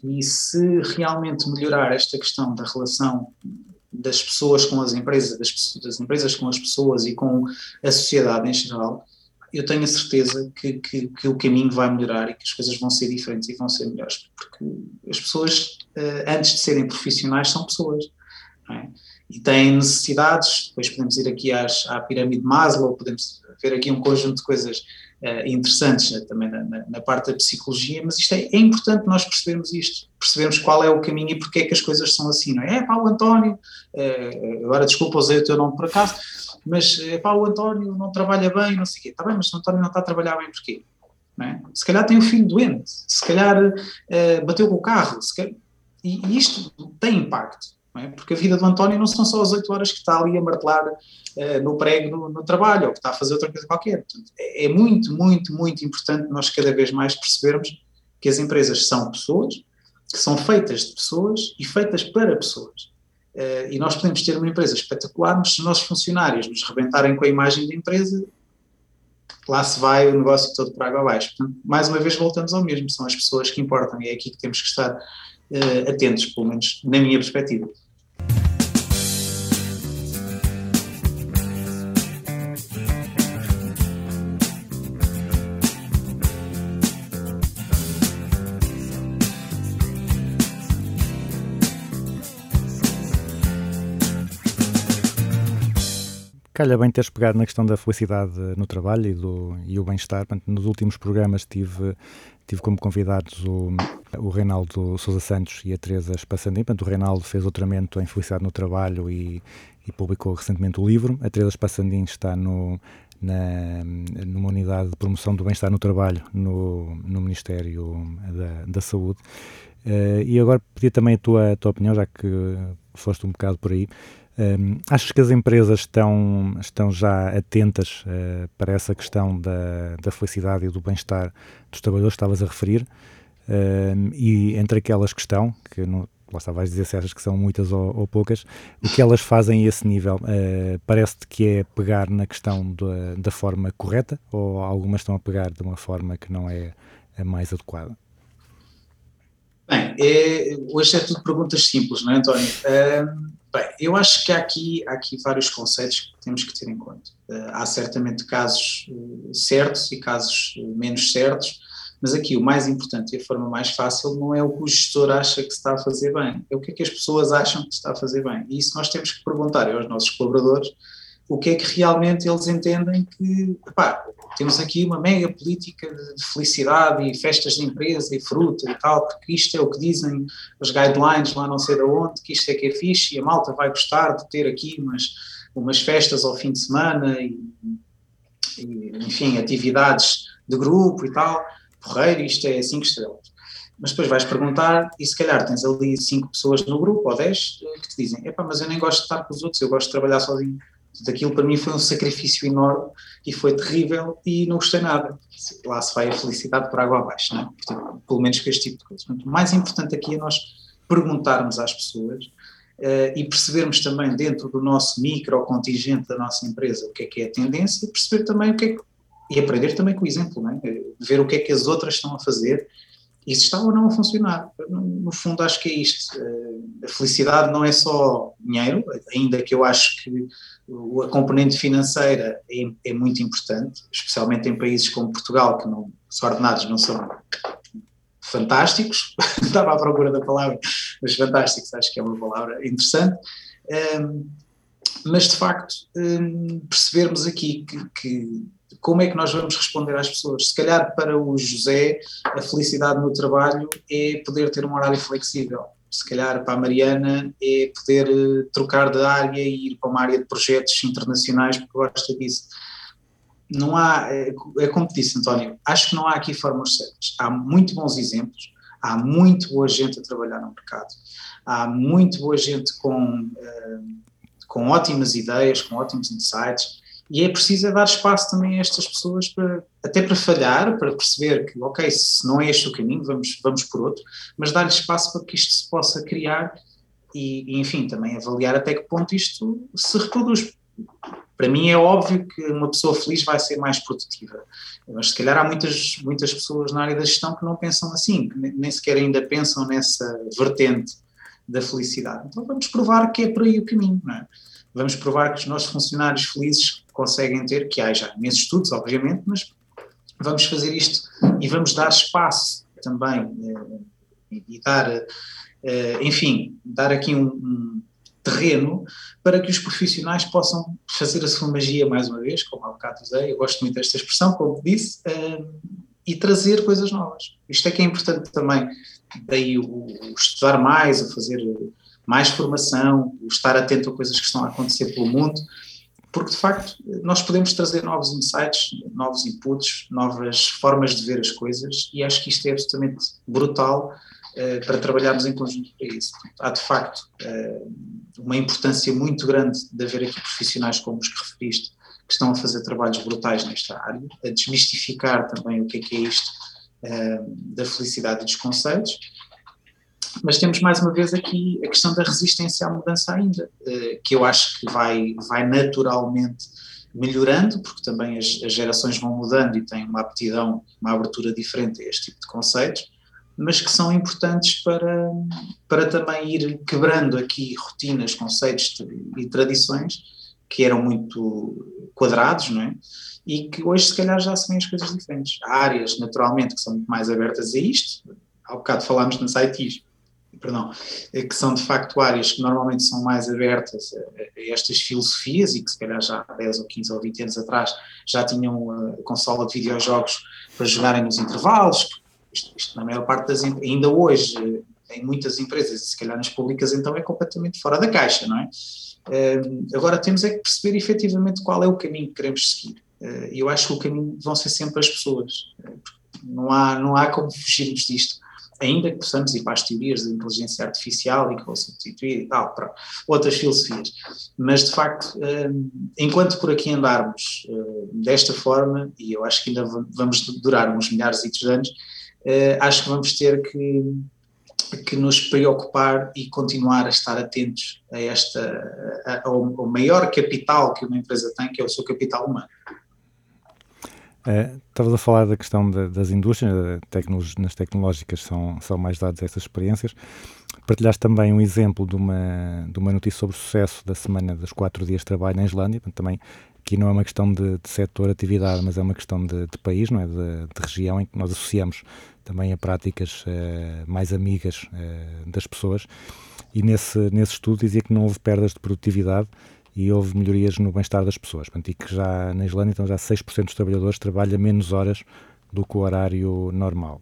Speaker 2: E se realmente melhorar esta questão da relação das pessoas com as empresas, das, das empresas com as pessoas e com a sociedade em geral, eu tenho a certeza que, que, que, o caminho vai melhorar e que as coisas vão ser diferentes e vão ser melhores, porque as pessoas, eh, antes de serem profissionais, são pessoas. É? E têm necessidades, depois podemos ir aqui às, à pirâmide de Maslow, podemos ver aqui um conjunto de coisas uh, interessantes né, também na, na, na, parte da psicologia, mas isto é, é, importante nós percebermos isto, percebermos qual é o caminho e porque é que as coisas são assim, não é? É pá, o António, uh, agora desculpa, usei o teu nome por acaso, mas é pá, o António não trabalha bem, não sei o quê. Está bem, mas o António não está a trabalhar bem porquê? É? Se calhar tem um filho doente, se calhar uh, bateu com o carro, calhar, e, e, isto tem impacto, é? porque a vida do António não são só as 8 horas que está ali a martelar uh, no prego no, no, trabalho, ou que está a fazer outra coisa qualquer. Portanto, é, é muito, muito, muito importante nós cada vez mais percebermos que as empresas são pessoas, que são feitas de pessoas e feitas para pessoas. Uh, e nós podemos ter uma empresa espetacular, mas se os nossos funcionários nos rebentarem com a imagem da empresa, lá se vai o negócio todo para água abaixo. Portanto, mais uma vez voltamos ao mesmo, são as pessoas que importam e é aqui que temos que estar uh, atentos, pelo menos na minha perspectiva.
Speaker 1: Calha bem teres pegado na questão da felicidade no trabalho e, do, e o bem-estar. Nos últimos programas tive, tive como convidados o, o Reinaldo Sousa Santos e a Teresa Spassandim. Portanto, o Reinaldo fez doutoramento em felicidade no trabalho e, e publicou recentemente o livro. A Teresa Spassandim está no, na, numa unidade de promoção do bem-estar no trabalho no, no Ministério da, da Saúde. Eh, e agora pedia também a tua, a tua opinião, já que foste um bocado por aí. Um, achas que as empresas estão, estão já atentas uh, para essa questão da, da felicidade e do bem-estar dos trabalhadores que estavas a referir? Um, e entre aquelas que estão, que não, lá está, vais dizer se achas que são muitas ou, ou poucas, o que elas fazem a esse nível? Uh, Parece-te que é pegar na questão da, da forma correta ou algumas estão a pegar de uma forma que não é a mais adequada?
Speaker 2: Bem, é, hoje é tudo perguntas simples, não é, António? Ahm, bem, eu acho que há aqui, há aqui vários conceitos que temos que ter em conta. Ah, há certamente casos eh, certos e casos eh, menos certos, mas aqui o mais importante e a forma mais fácil não é o que o gestor acha que está a fazer bem, é o que é que as pessoas acham que está a fazer bem. E isso nós temos que perguntar aos nossos colaboradores o que é que realmente eles entendem que, epá, temos aqui uma mega política de felicidade e festas de empresa e fruta e tal, porque isto é o que dizem as guidelines lá não sei de onde, que isto é que é fixe e a malta vai gostar de ter aqui umas, umas festas ao fim de semana e, e, enfim, atividades de grupo e tal, porreiro, isto é cinco estrelas. Mas depois vais perguntar e se calhar tens ali cinco pessoas no grupo ou dez eh, que te dizem, epá, mas eu nem gosto de estar com os outros, eu gosto de trabalhar sozinho. Portanto, aquilo para mim foi um sacrifício enorme e foi terrível e não gostei nada. Lá se vai a felicidade por água abaixo, não é? Portanto, pelo menos com este tipo de coisas. O mais importante aqui é nós perguntarmos às pessoas eh, e percebermos também dentro do nosso micro contingente da nossa empresa o que é que é a tendência e perceber também o que é que, e aprender também com o exemplo, é? Eh, ver o que é que as outras estão a fazer e se está ou não a funcionar. No, fundo, acho que é isto. Eh, A felicidade não é só dinheiro, ainda que eu acho que a componente financeira é, é muito importante, especialmente em países como Portugal, que não, os ordenados não são fantásticos. Estava à procura da palavra, mas fantásticos acho que é uma palavra interessante. Ehm, mas de facto hum, percebermos aqui que, que como é que nós vamos responder às pessoas. Se calhar para o José a felicidade no trabalho é poder ter um horário flexível. Se calhar para a Mariana é poder eh, trocar de área e ir para uma área de projetos internacionais porque gosta disso. Não há, é, é como te disse António, acho que não há aqui fórmulas certas. Há muito bons exemplos, há muito boa gente a trabalhar no mercado, há muito boa gente com, eh, com ótimas ideias, com ótimos insights, e é preciso é dar espaço também a estas pessoas para, até para falhar, para perceber que, ok, se não é este o caminho, vamos, vamos por outro, mas dar-lhe espaço para que isto se possa criar e, e, enfim, também avaliar até que ponto isto se reproduz. Para mim é óbvio que uma pessoa feliz vai ser mais produtiva, mas se calhar há muitas, muitas pessoas na área da gestão que não pensam assim, que nem sequer ainda pensam nessa vertente da felicidade. Então vamos provar que é por aí o caminho, não é? Vamos provar que os nossos funcionários felizes conseguem ter, que há já imensos estudos, obviamente, mas vamos fazer isto e vamos dar espaço também eh, e dar, eh, enfim, dar aqui um, um terreno para que os profissionais possam fazer a sua magia mais uma vez, como há bocado usei, eu gosto muito desta expressão, como disse, eh, e trazer coisas novas. Isto é que é importante também, daí o estudar mais, o fazer mais formação, o estar atento a coisas que estão a acontecer pelo mundo, porque de facto nós podemos trazer novos insights, novos inputs, novas formas de ver as coisas e acho que isto é absolutamente brutal eh, para trabalharmos em conjunto para isso. Há de facto eh, uma importância muito grande de haver aqui profissionais como os que referiste, que estão a fazer trabalhos brutais nesta área, a desmistificar também o que é que é isto eh, da felicidade e dos conceitos, mas temos mais uma vez aqui a questão da resistência à mudança ainda, eh, que eu acho que vai, vai naturalmente melhorando, porque também as, as gerações vão mudando e têm uma aptidão, uma abertura diferente a este tipo de conceitos, mas que são importantes para, para também ir quebrando aqui rotinas, conceitos e tradições que eram muito quadrados, não é? E que hoje se calhar já se veem as coisas diferentes. Há áreas, naturalmente, que são muito mais abertas a isto, há bocado falámos nas ITs, perdão, eh, que são de facto áreas que normalmente são mais abertas a, a estas filosofias e que se calhar já há 10 ou 15 ou 20 anos atrás já tinham a consola de videojogos para jogarem nos intervalos, isto, isto na maior parte das, ainda hoje, eh, em muitas empresas, e se calhar nas públicas então é completamente fora da caixa, não é? Eh, agora temos é que perceber efetivamente qual é o caminho que queremos seguir. Eh, E eu acho que o caminho vão ser sempre as pessoas. Eh, Não há, não há como fugirmos disto ainda que possamos ir para as teorias da inteligência artificial e que vão substituir e tal, para outras filosofias. Mas, de facto, hum, enquanto por aqui andarmos hum, desta forma, e eu acho que ainda va- vamos durar uns milhares de anos, eh, acho que vamos ter que, que nos preocupar e continuar a estar atentos a esta, a- ao, ao maior capital que uma empresa tem, que é o seu capital humano.
Speaker 1: Eh, Estavas a falar da questão da- das indústrias, nas tecnológicas são, são mais dados essas experiências. Partilhaste também um exemplo de uma, de uma notícia sobre o sucesso da semana dos quatro dias de trabalho na Islândia. Também aqui não é uma questão de, de setor, atividade, mas é uma questão de, de país, não é? De, de região em que nós associamos também a práticas eh, mais amigas eh, das pessoas. E nesse, nesse estudo dizia que não houve perdas de produtividade e houve melhorias no bem-estar das pessoas. Portanto, e que já na Islândia, então já 6% dos trabalhadores trabalham menos horas do que o horário normal.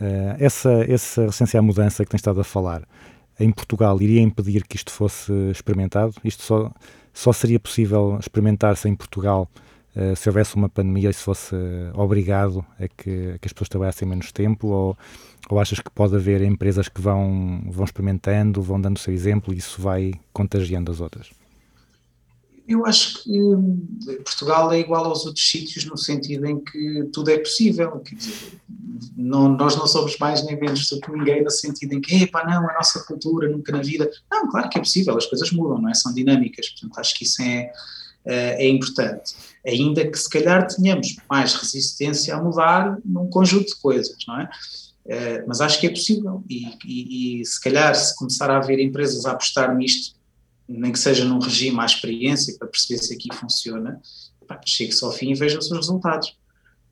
Speaker 1: Eh, essa, essa recência à mudança que tens estado a falar, em Portugal iria impedir que isto fosse experimentado? Isto só, só seria possível experimentar-se em Portugal eh, se houvesse uma pandemia e se fosse obrigado a que, a que as pessoas trabalhassem menos tempo? Ou, ou achas que pode haver empresas que vão, vão experimentando, vão dando o seu exemplo e isso vai contagiando as outras?
Speaker 2: Eu acho que hum, Portugal é igual aos outros sítios no sentido em que tudo é possível. Quer dizer, não, nós não somos mais nem menos do que ninguém no sentido em que, epá, não, a nossa cultura nunca na vida. Não, claro que é possível, as coisas mudam, não é? São dinâmicas, portanto acho que isso é, eh, é importante. Ainda que se calhar tenhamos mais resistência a mudar num conjunto de coisas, não é? Eh, mas acho que é possível e, e, e se calhar se começar a haver empresas a apostar nisto nem que seja num regime à experiência para perceber se aqui funciona, chegue-se ao fim e veja os resultados.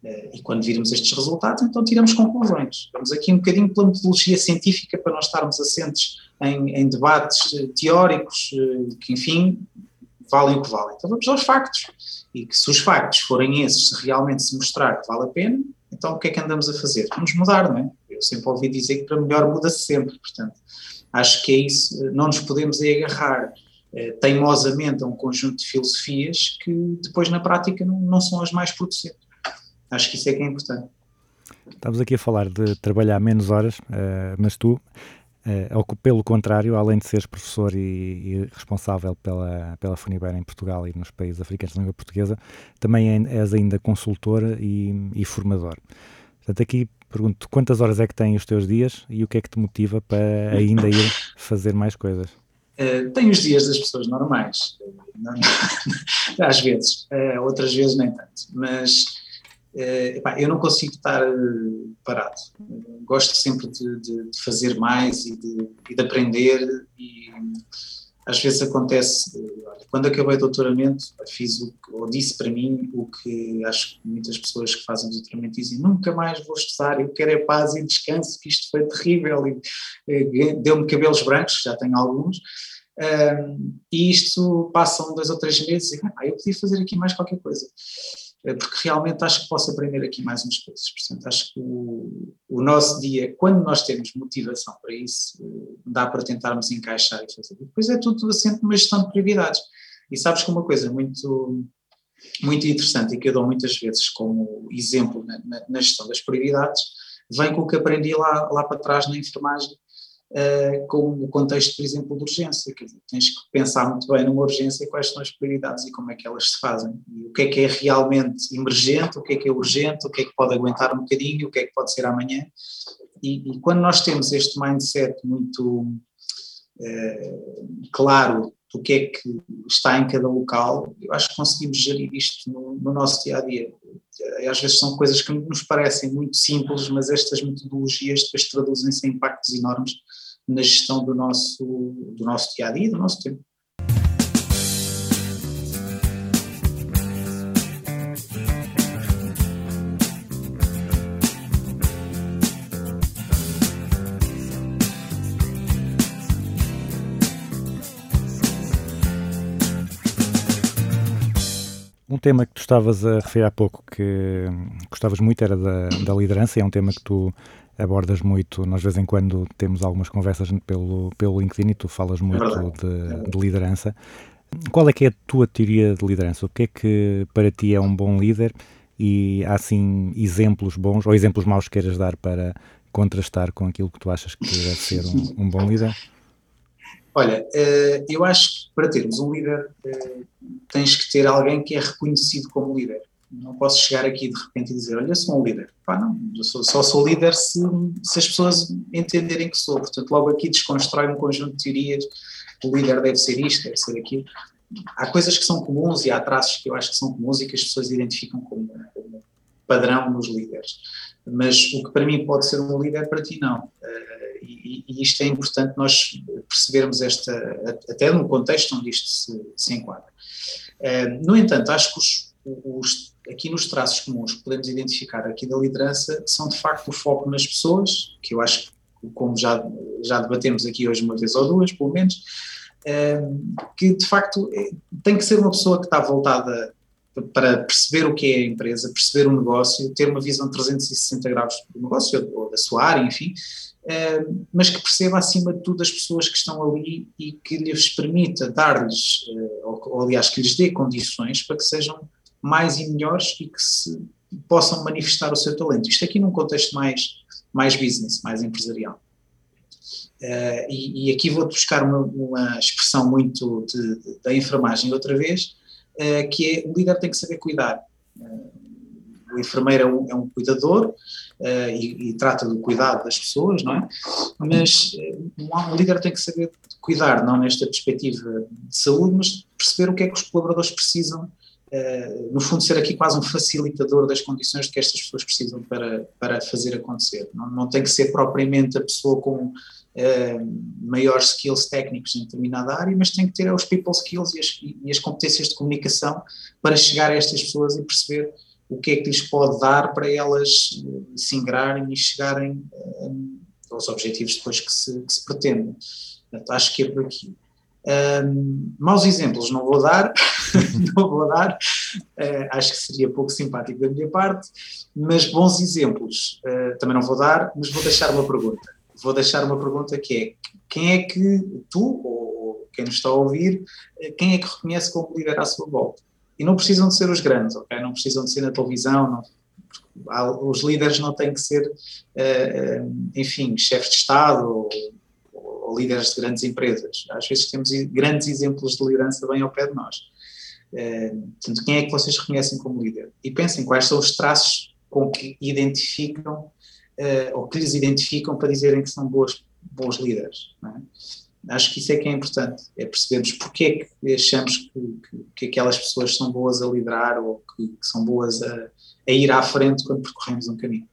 Speaker 2: Eh, E quando virmos estes resultados, então tiramos conclusões. Vamos aqui um bocadinho pela metodologia científica para não estarmos assentes em, em debates eh, teóricos eh, que, enfim, valem o que valem. Então vamos aos factos. E que se os factos forem esses, se realmente se mostrar que vale a pena, então o que é que andamos a fazer? Vamos mudar, não é? Eu sempre ouvi dizer que para melhor muda-se sempre, portanto, acho que é isso. Não nos podemos é agarrar teimosamente a um conjunto de filosofias que depois na prática não, não são as mais producentes. Acho que isso é que é importante.
Speaker 1: Estamos aqui a falar de trabalhar menos horas, eh, mas tu, eh, pelo contrário, além de seres professor e, e responsável pela, pela Funiber em Portugal e nos países africanos de língua portuguesa, também és ainda consultor e, e formador. Portanto, aqui pergunto quantas horas é que têm os teus dias e o que é que te motiva para ainda ir fazer mais coisas?
Speaker 2: Eh, tem os dias das pessoas normais, eh, não- às vezes, eh, outras vezes nem tanto, mas eh, epá, eu não consigo estar parado. Gosto sempre de, de- de fazer mais e de, e de aprender e às vezes acontece, quando acabei o doutoramento, fiz o ou disse para mim o que acho que muitas pessoas que fazem doutoramento dizem, nunca mais vou estudar, eu quero é paz e descanso, que isto foi terrível, e eh, deu-me cabelos brancos, já tenho alguns, um, e isto passam dois ou três meses e ah, eu podia fazer aqui mais qualquer coisa. Eh, Porque realmente acho que posso aprender aqui mais umas coisas. Portanto, acho que o, o nosso dia, quando nós temos motivação para isso, dá para tentarmos encaixar e fazer. Depois é tudo assente numa gestão de prioridades. E sabes que uma coisa muito, muito interessante e que eu dou muitas vezes como exemplo na, na, na gestão das prioridades, vem com o que aprendi lá, lá para trás na enfermagem, uh, com o contexto, por exemplo, de urgência. Quer dizer, tens que pensar muito bem numa urgência quais são as prioridades e como é que elas se fazem. E o que é que é realmente emergente, o que é que é urgente, o que é que pode aguentar um bocadinho, o que é que pode ser amanhã. E, e quando nós temos este mindset muito uh, claro do que é que está em cada local, eu acho que conseguimos gerir isto no, no nosso dia a dia. Às vezes são coisas que nos parecem muito simples, mas estas metodologias depois traduzem-se em impactos enormes na gestão do nosso, do nosso dia a dia, do nosso tempo.
Speaker 1: Tema que tu estavas a referir há pouco, que gostavas muito, era da, da liderança, é um tema que tu abordas muito, nós de vez em quando temos algumas conversas pelo, pelo LinkedIn e tu falas muito de, de liderança. Qual é que é a tua teoria de liderança? O que é que para ti é um bom líder? E há assim exemplos bons ou exemplos maus que queiras dar para contrastar com aquilo que tu achas que deve ser um, um bom líder?
Speaker 2: Olha, eh, eu acho que para termos um líder eh, tens que ter alguém que é reconhecido como líder. Não posso chegar aqui de repente e dizer, olha, sou um líder. Pá, não, sou, só sou líder se, se as pessoas entenderem que sou. Portanto, logo aqui desconstrói um conjunto de teorias. O líder deve ser isto, deve ser aquilo. Há coisas que são comuns e há traços que eu acho que são comuns e que as pessoas identificam como, como padrão nos líderes. Mas o que para mim pode ser um líder, para ti não. E, isto é importante nós percebermos esta, até no contexto onde isto se, se enquadra. Uh, no entanto, acho que os, os, aqui nos traços comuns que podemos identificar aqui da liderança são de facto o foco nas pessoas, que eu acho que, como já, já debatemos aqui hoje uma vez ou duas, pelo menos, uh, que de facto é, tem que ser uma pessoa que está voltada para perceber o que é a empresa, perceber o negócio, ter uma visão 360 graus do negócio ou da sua área, enfim, eh, mas que perceba acima de tudo as pessoas que estão ali e que lhes permita dar-lhes, eh, ou, aliás, que lhes dê condições para que sejam mais e melhores e que se possam manifestar o seu talento. Isto aqui num contexto mais, mais business, mais empresarial. Uh, e, e, aqui vou buscar uma, uma expressão muito de, de, da enfermagem outra vez, uh, que é o líder tem que saber cuidar. O enfermeiro é um, é um cuidador e, e, trata do cuidado das pessoas, não é? Mas um líder tem que saber cuidar, não nesta perspectiva de saúde, mas perceber o que é que os colaboradores precisam Uh, no fundo, ser aqui quase um facilitador das condições que estas pessoas precisam para, para fazer acontecer. Não, não tem que ser propriamente a pessoa com uh, maiores skills técnicos em determinada área, mas tem que ter os people skills e as, e as competências de comunicação para chegar a estas pessoas e perceber o que é que lhes pode dar para elas uh, se ingrarem e chegarem uh, aos objetivos depois que se, que se pretendem. Portanto, acho que é por aqui. Um, maus exemplos não vou dar, não vou dar, uh, acho que seria pouco simpático da minha parte, mas bons exemplos uh, também não vou dar, mas vou deixar uma pergunta vou deixar uma pergunta que é: quem é que tu, ou quem nos está a ouvir, eh, quem é que reconhece como líder à sua volta? E não precisam de ser os grandes, ok? Não precisam de ser na televisão, não, os líderes não têm que ser, uh, enfim, chefes de Estado ou, ou, líderes de grandes empresas. Às vezes temos grandes exemplos de liderança bem ao pé de nós. Uh, portanto, quem é que vocês reconhecem como líder? E pensem quais são os traços com que identificam ou que lhes identificam para dizerem que são boas, bons líderes. É? Acho que isso é que é importante, é percebermos porque é que achamos que, que, que aquelas pessoas são boas a liderar ou que, que são boas a, a ir à frente quando percorremos um caminho.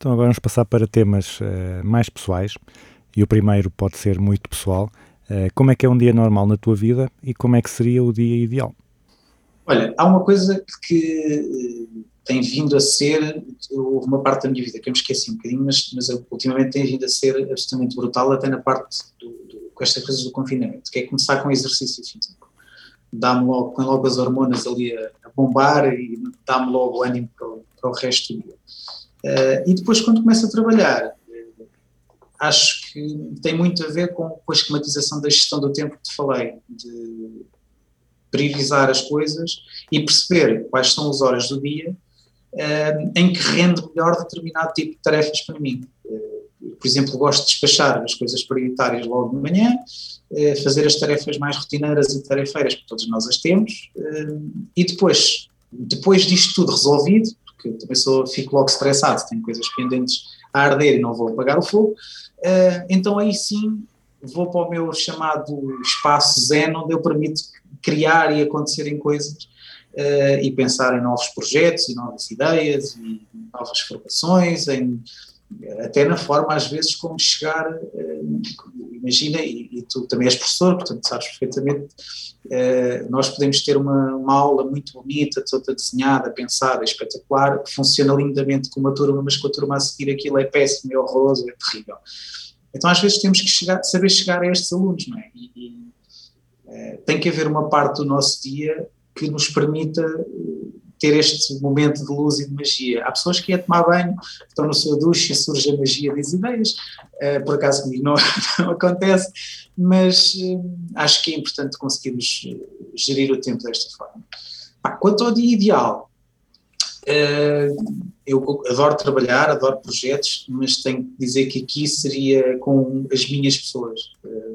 Speaker 1: Então agora vamos passar para temas uh, mais pessoais e o primeiro pode ser muito pessoal. Uh, como é que é um dia normal na tua vida e como é que seria o dia ideal?
Speaker 2: Olha, há uma coisa que uh, tem vindo a ser, houve uma parte da minha vida que eu me esqueci um bocadinho, mas, mas ultimamente tem vindo a ser absolutamente brutal, até na parte do, do, com estas coisas do confinamento, que é começar com exercício físico. Dá-me logo, põe logo as hormonas ali a, a bombar e dá-me logo ânimo para o, para o resto do dia. Uh, e depois, quando começo a trabalhar, acho que tem muito a ver com, com, a esquematização da gestão do tempo que te falei, de priorizar as coisas e perceber quais são as horas do dia uh, em que rende melhor determinado tipo de tarefas para mim. por exemplo, gosto de despachar as coisas prioritárias logo de manhã, fazer as tarefas mais rotineiras e tarefeiras, porque todos nós as temos, e depois, depois disto tudo resolvido, porque também sou, fico logo estressado, tenho coisas pendentes a arder e não vou apagar o fogo, uh, então aí sim vou para o meu chamado espaço zen, onde eu permito criar e acontecerem coisas uh, e pensar em novos projetos e novas ideias e novas formações, em, até na forma às vezes como chegar uh, imagina, e, e tu também és professor, portanto sabes perfeitamente, eh, nós podemos ter uma, uma aula muito bonita, toda desenhada, pensada, espetacular, que funciona lindamente com uma turma, mas com a turma a seguir aquilo é péssimo, é horroroso, é terrível. Então às vezes temos que chegar, saber chegar a estes alunos, não é? E, e, eh, tem que haver uma parte do nosso dia que nos permita ter este momento de luz e de magia. Há pessoas que iam tomar banho, estão no seu duche e surge a magia das ideias. Uh, por acaso comigo não, não acontece, mas uh, acho que é importante conseguirmos gerir o tempo desta forma. Quanto ao dia ideal, uh, eu adoro trabalhar, adoro projetos, mas tenho que dizer que aqui seria com as minhas pessoas,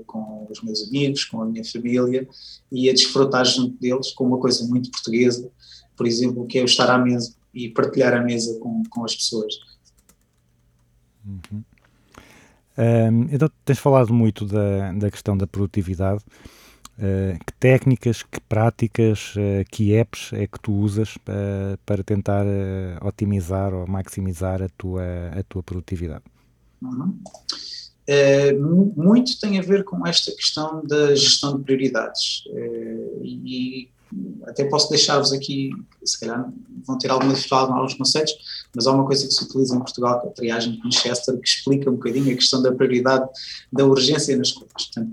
Speaker 2: com os meus amigos, com a minha família, e a desfrutar junto deles com uma coisa muito portuguesa, por exemplo, que é o estar à mesa e partilhar a mesa com, com as pessoas.
Speaker 1: Uhum. Um, então, tens falado muito da, da questão da produtividade. Uh, que técnicas, que práticas, uh, que apps é que tu usas uh, para tentar otimizar ou maximizar a tua, a tua produtividade?
Speaker 2: Uhum. muito tem a ver com esta questão da gestão de prioridades. e até posso deixar-vos aqui, se calhar vão ter alguma dificuldade em alguns conceitos, mas há uma coisa que se utiliza em Portugal, que é a triagem de Winchester, que explica um bocadinho a questão da prioridade, da urgência nas coisas. Portanto,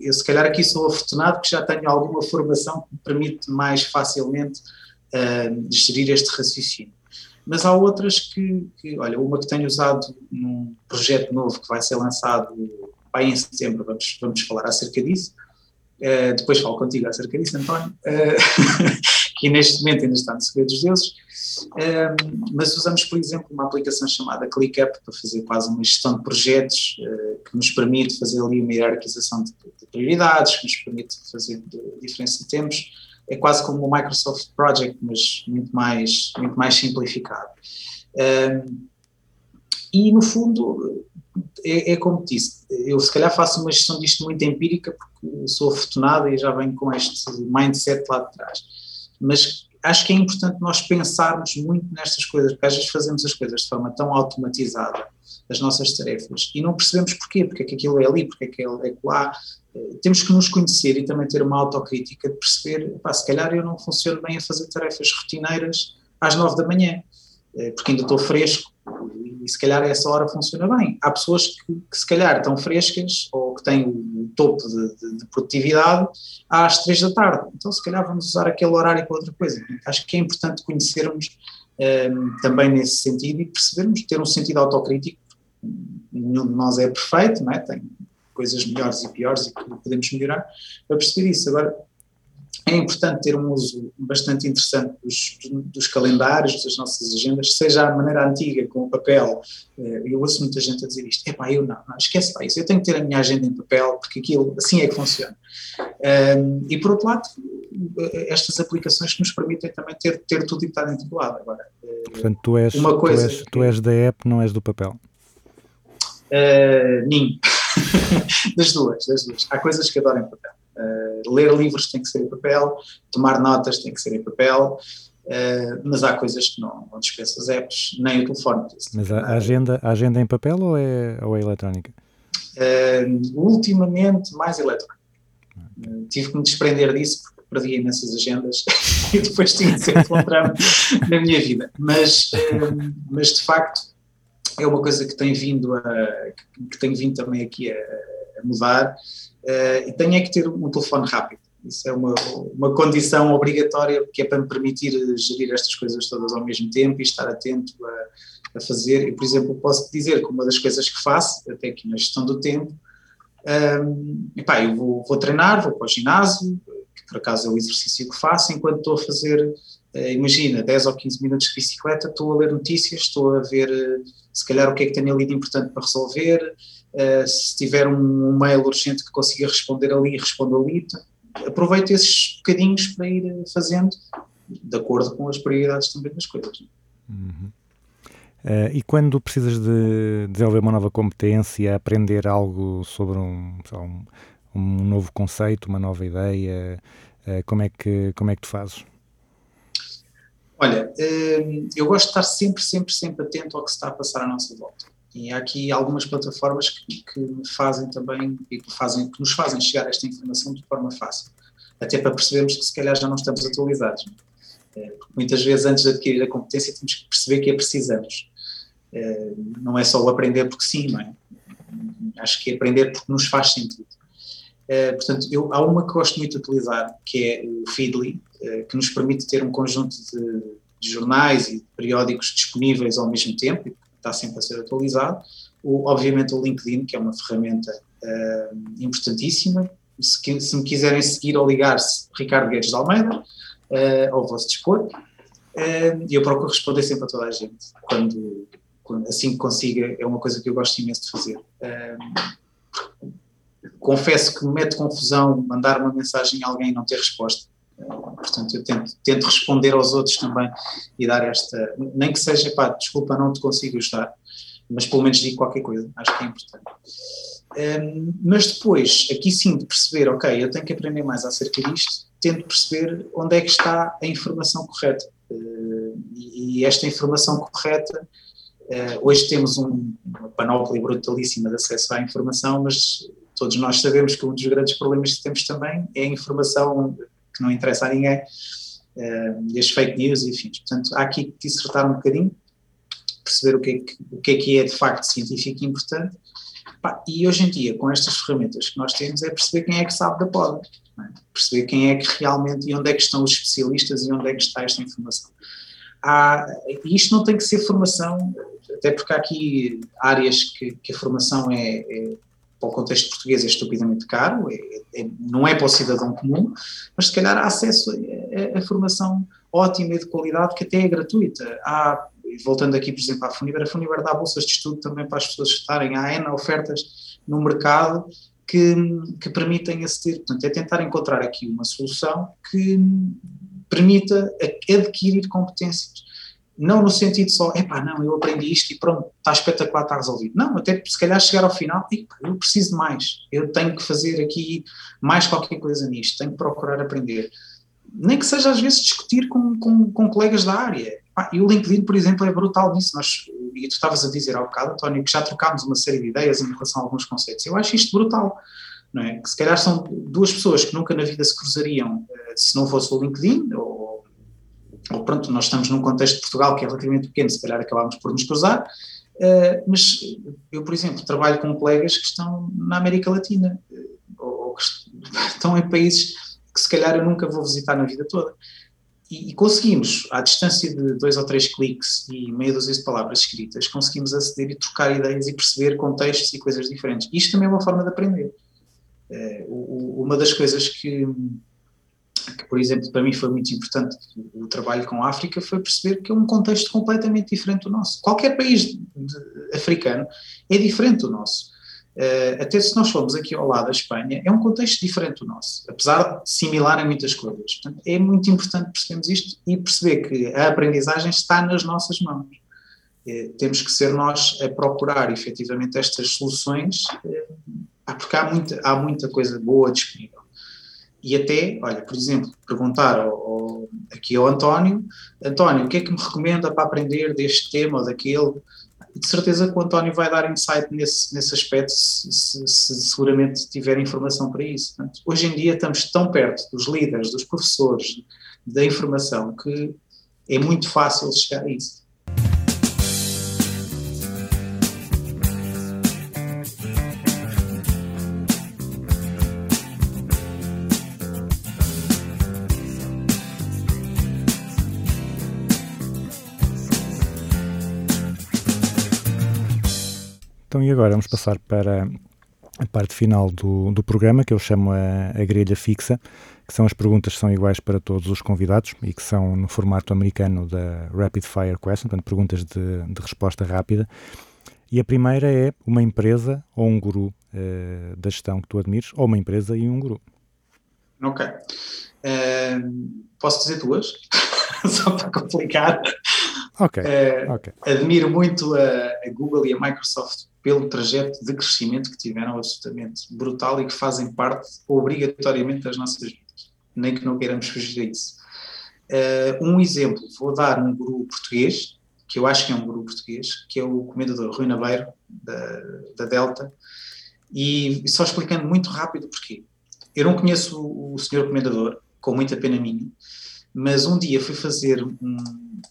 Speaker 2: eu se calhar aqui sou afortunado que já tenho alguma formação que me permite mais facilmente uh, gerir este raciocínio. Mas há outras que, que, olha, uma que tenho usado num projeto novo que vai ser lançado vai em setembro, vamos, vamos falar acerca disso, Uh, depois falo contigo acerca disso, António, uh, que neste momento ainda está no segredo dos deuses, uh, mas usamos, por exemplo, uma aplicação chamada ClickUp para fazer quase uma gestão de projetos que nos permite fazer ali uma hierarquização de, de prioridades, que nos permite fazer diferença de tempos. É quase como o Microsoft Project, mas muito mais, muito mais simplificado. e, no fundo, é, é, como disse, eu se calhar faço uma gestão disto muito empírica porque sou afortunado e já venho com este mindset lá de trás. Mas acho que é importante nós pensarmos muito nestas coisas, porque às vezes fazemos as coisas de forma tão automatizada, as nossas tarefas, e não percebemos porquê, porque é que aquilo é ali, porque é que é lá. Temos que nos conhecer e também ter uma autocrítica de perceber, pá, se calhar eu não funciono bem a fazer tarefas rotineiras às nove da manhã, eh, porque ainda estou fresco e se calhar essa hora funciona bem. Há pessoas que, que se calhar estão frescas ou que têm o topo de, de, de, produtividade às três da tarde, então se calhar vamos usar aquele horário para outra coisa. Acho que é importante conhecermos um, ehm, também nesse sentido e percebermos, ter um sentido autocrítico, nenhum de nós é perfeito, não é? tem coisas melhores e piores e que podemos melhorar, para perceber isso. Agora, é importante ter um uso bastante interessante dos, dos, calendários, das nossas agendas, seja a maneira antiga, com o papel. Eh, eu ouço muita gente a dizer isto: é pá, eu não, não esquece isso, eu tenho que ter a minha agenda em papel, porque aquilo assim é que funciona. E por outro lado, estas aplicações que nos permitem também ter, ter tudo e estar dentro do lado. Agora,
Speaker 1: eh, Portanto, tu és, uma coisa tu és, tu és da app, não és do papel?
Speaker 2: Uh, nem. das duas, das duas. Há coisas que adoro em papel. Uh, ler livros tem que ser em papel, tomar notas tem que ser em papel, uh, mas há coisas que não, não dispenso as apps, nem o telefone.
Speaker 1: Mas a, agenda, a agenda é em papel ou é, ou é eletrónica?
Speaker 2: Uh, ultimamente, mais eletrónica. tive que me desprender disso porque perdi imensas agendas e depois tinha de ser encontrar na minha vida. Mas, mas de facto é uma coisa que tem vindo a que, que tem vindo também aqui a, a mudar uh, e tenho é que ter um telefone rápido. Isso é uma, uma condição obrigatória que é para me permitir gerir estas coisas todas ao mesmo tempo e estar atento a, a fazer. E, por exemplo, posso dizer que uma das coisas que faço, até aqui na gestão do tempo, um, epá, eu vou, vou, treinar, vou para o ginásio, que por acaso é o exercício que faço, enquanto estou a fazer, uh, imagina, 10 ou 15 minutos de bicicleta, estou a ler notícias, estou a ver uh, se calhar o que é que tenho ali de importante para resolver, Uh, se tiver um, mail urgente que consiga responder ali, respondo ali. Aproveito esses bocadinhos para ir fazendo, de acordo com as prioridades também das coisas.
Speaker 1: Uhum. Uh, e quando precisas de desenvolver uma nova competência, aprender algo sobre um, um, um novo conceito, uma nova ideia, uh, como, é que, como é que tu fazes?
Speaker 2: Olha, eu gosto de estar sempre, sempre, sempre atento ao que se está a passar à nossa volta. E há aqui algumas plataformas que, que fazem também e que, fazem, que nos fazem chegar esta informação de forma fácil, até para percebermos que se calhar já não estamos atualizados. É, porque muitas vezes antes de adquirir a competência temos que perceber que a precisamos. É, não é só o aprender porque sim, não é? Acho que é aprender porque nos faz sentido. É, portanto, eu, há uma que gosto muito de utilizar, que é o Feedly, é, que nos permite ter um conjunto de, de jornais e periódicos disponíveis ao mesmo tempo, está sempre a ser atualizado. O, obviamente o LinkedIn, que é uma ferramenta uh, importantíssima. Se, se, me quiserem seguir ou ligar-se, Ricardo Guedes de Almeida, uh, ao vosso dispor. Uh, e eu procuro responder sempre a toda a gente, quando, quando, assim que consiga, é uma coisa que eu gosto imenso de fazer. Confesso que me mete confusão mandar uma mensagem a alguém e não ter resposta. Portanto, eu tento, tento, responder aos outros também e dar esta. Nem que seja, pá, desculpa, não te consigo ajudar, mas pelo menos digo qualquer coisa, acho que é importante. Um, mas depois, aqui sim, de perceber, ok, eu tenho que aprender mais acerca disto, tento perceber onde é que está a informação correta. Uh, e, esta informação correta, uh, hoje temos um, uma panóplia brutalíssima de acesso à informação, mas todos nós sabemos que um dos grandes problemas que temos também é a informação que não interessa a ninguém, uh, e as fake news, enfim. Portanto, há aqui que dissertar um bocadinho, perceber o que é que, o que, é, que é de facto científico e importante. E hoje em dia, com estas ferramentas que nós temos, é perceber quem é que sabe da poda, é? perceber quem é que realmente e onde é que estão os especialistas e onde é que está esta informação. Há, isto não tem que ser formação, até porque há aqui áreas que, que a formação é, é para o contexto português é estupidamente caro, é, é, não é para o cidadão comum, mas se calhar há acesso a, a, a, formação ótima e de qualidade que até é gratuita. Há, voltando aqui, por exemplo, à Funiver, a Funiver dá bolsas de estudo também para as pessoas estarem, há N ofertas no mercado que, que permitem aceder, portanto, é tentar encontrar aqui uma solução que permita adquirir competências não no sentido só, epá, não, eu aprendi isto e pronto, está espetacular, está resolvido. Não, até se calhar chegar ao final, epá, eu preciso de mais, eu tenho que fazer aqui mais qualquer coisa nisto, tenho que procurar aprender. Nem que seja às vezes discutir com, com, com colegas da área. e o LinkedIn, por exemplo, é brutal nisso. Nós, e tu estavas a dizer há bocado, António, que já trocámos uma série de ideias em relação a alguns conceitos. Eu acho isto brutal. Não é? Que se calhar são duas pessoas que nunca na vida se cruzariam eh, se não fosse o LinkedIn, ou ou pronto, nós estamos num contexto de Portugal que é relativamente pequeno, se calhar acabámos por nos cruzar, uh, mas eu, por exemplo, trabalho com colegas que estão na América Latina, uh, ou que estão em países que se calhar eu nunca vou visitar na vida toda. E, e conseguimos, à distância de dois ou três cliques e meia dúzia de palavras escritas, conseguimos aceder e trocar ideias e perceber contextos e coisas diferentes. Isto também é uma forma de aprender. Uh, uma das coisas que que, por exemplo, para mim foi muito importante o trabalho com a África, foi perceber que é um contexto completamente diferente do nosso. Qualquer país africano é diferente do nosso. Uh, até se nós formos aqui ao lado da Espanha, é um contexto diferente do nosso, apesar de similar em muitas coisas. Portanto, é muito importante percebermos isto e perceber que a aprendizagem está nas nossas mãos. Uh, temos que ser nós a procurar efetivamente estas soluções, uh, porque há muita, há muita coisa boa disponível e até, olha, por exemplo, perguntar ao, ao, aqui ao António, António, o que é que me recomenda para aprender deste tema ou daquele? De certeza que o António vai dar insight nesse, nesse aspecto, se, se, se seguramente tiver informação para isso. Portanto, hoje em dia estamos tão perto dos líderes, dos professores, da informação, que é muito fácil chegar a isso.
Speaker 1: Então, e agora vamos passar para a parte final do, do programa, que eu chamo a, a grelha fixa, que são as perguntas que são iguais para todos os convidados e que são no formato americano da Rapid Fire Question, portanto, perguntas de, de resposta rápida. E a primeira é uma empresa ou um guru uh, da gestão que tu admires, ou uma empresa e um guru.
Speaker 2: Ok. Uh, posso dizer duas? Só para complicar.
Speaker 1: Ok.
Speaker 2: Uh,
Speaker 1: okay.
Speaker 2: Admiro muito a, a Google e a Microsoft pelo trajeto de crescimento que tiveram absolutamente brutal e que fazem parte obrigatoriamente das nossas vidas, nem que não queiramos fugir a isso. Uh, um exemplo, vou dar um guru português, que eu acho que é um guru português, que é o comendador Rui Naveiro, da, da Delta, e só explicando muito rápido porquê. Eu não conheço o, o senhor comendador, com muita pena minha, mas um dia fui fazer um,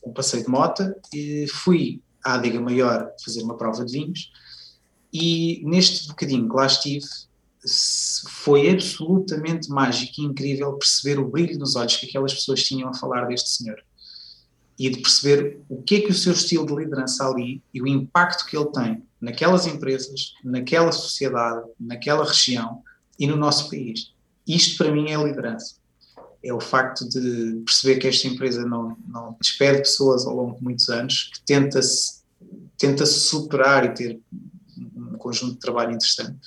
Speaker 2: um passeio de mota e fui à adega maior fazer uma prova de vinhos e neste bocadinho que lá estive foi absolutamente mágico e incrível perceber o brilho nos olhos que aquelas pessoas tinham a falar deste senhor e de perceber o que é que o seu estilo de liderança ali e o impacto que ele tem naquelas empresas, naquela sociedade, naquela região e no nosso país. Isto para mim é liderança. É o facto de perceber que esta empresa não, não despede pessoas ao longo de muitos anos, que tenta-se tenta -se superar e ter conjunto de trabalho interessante.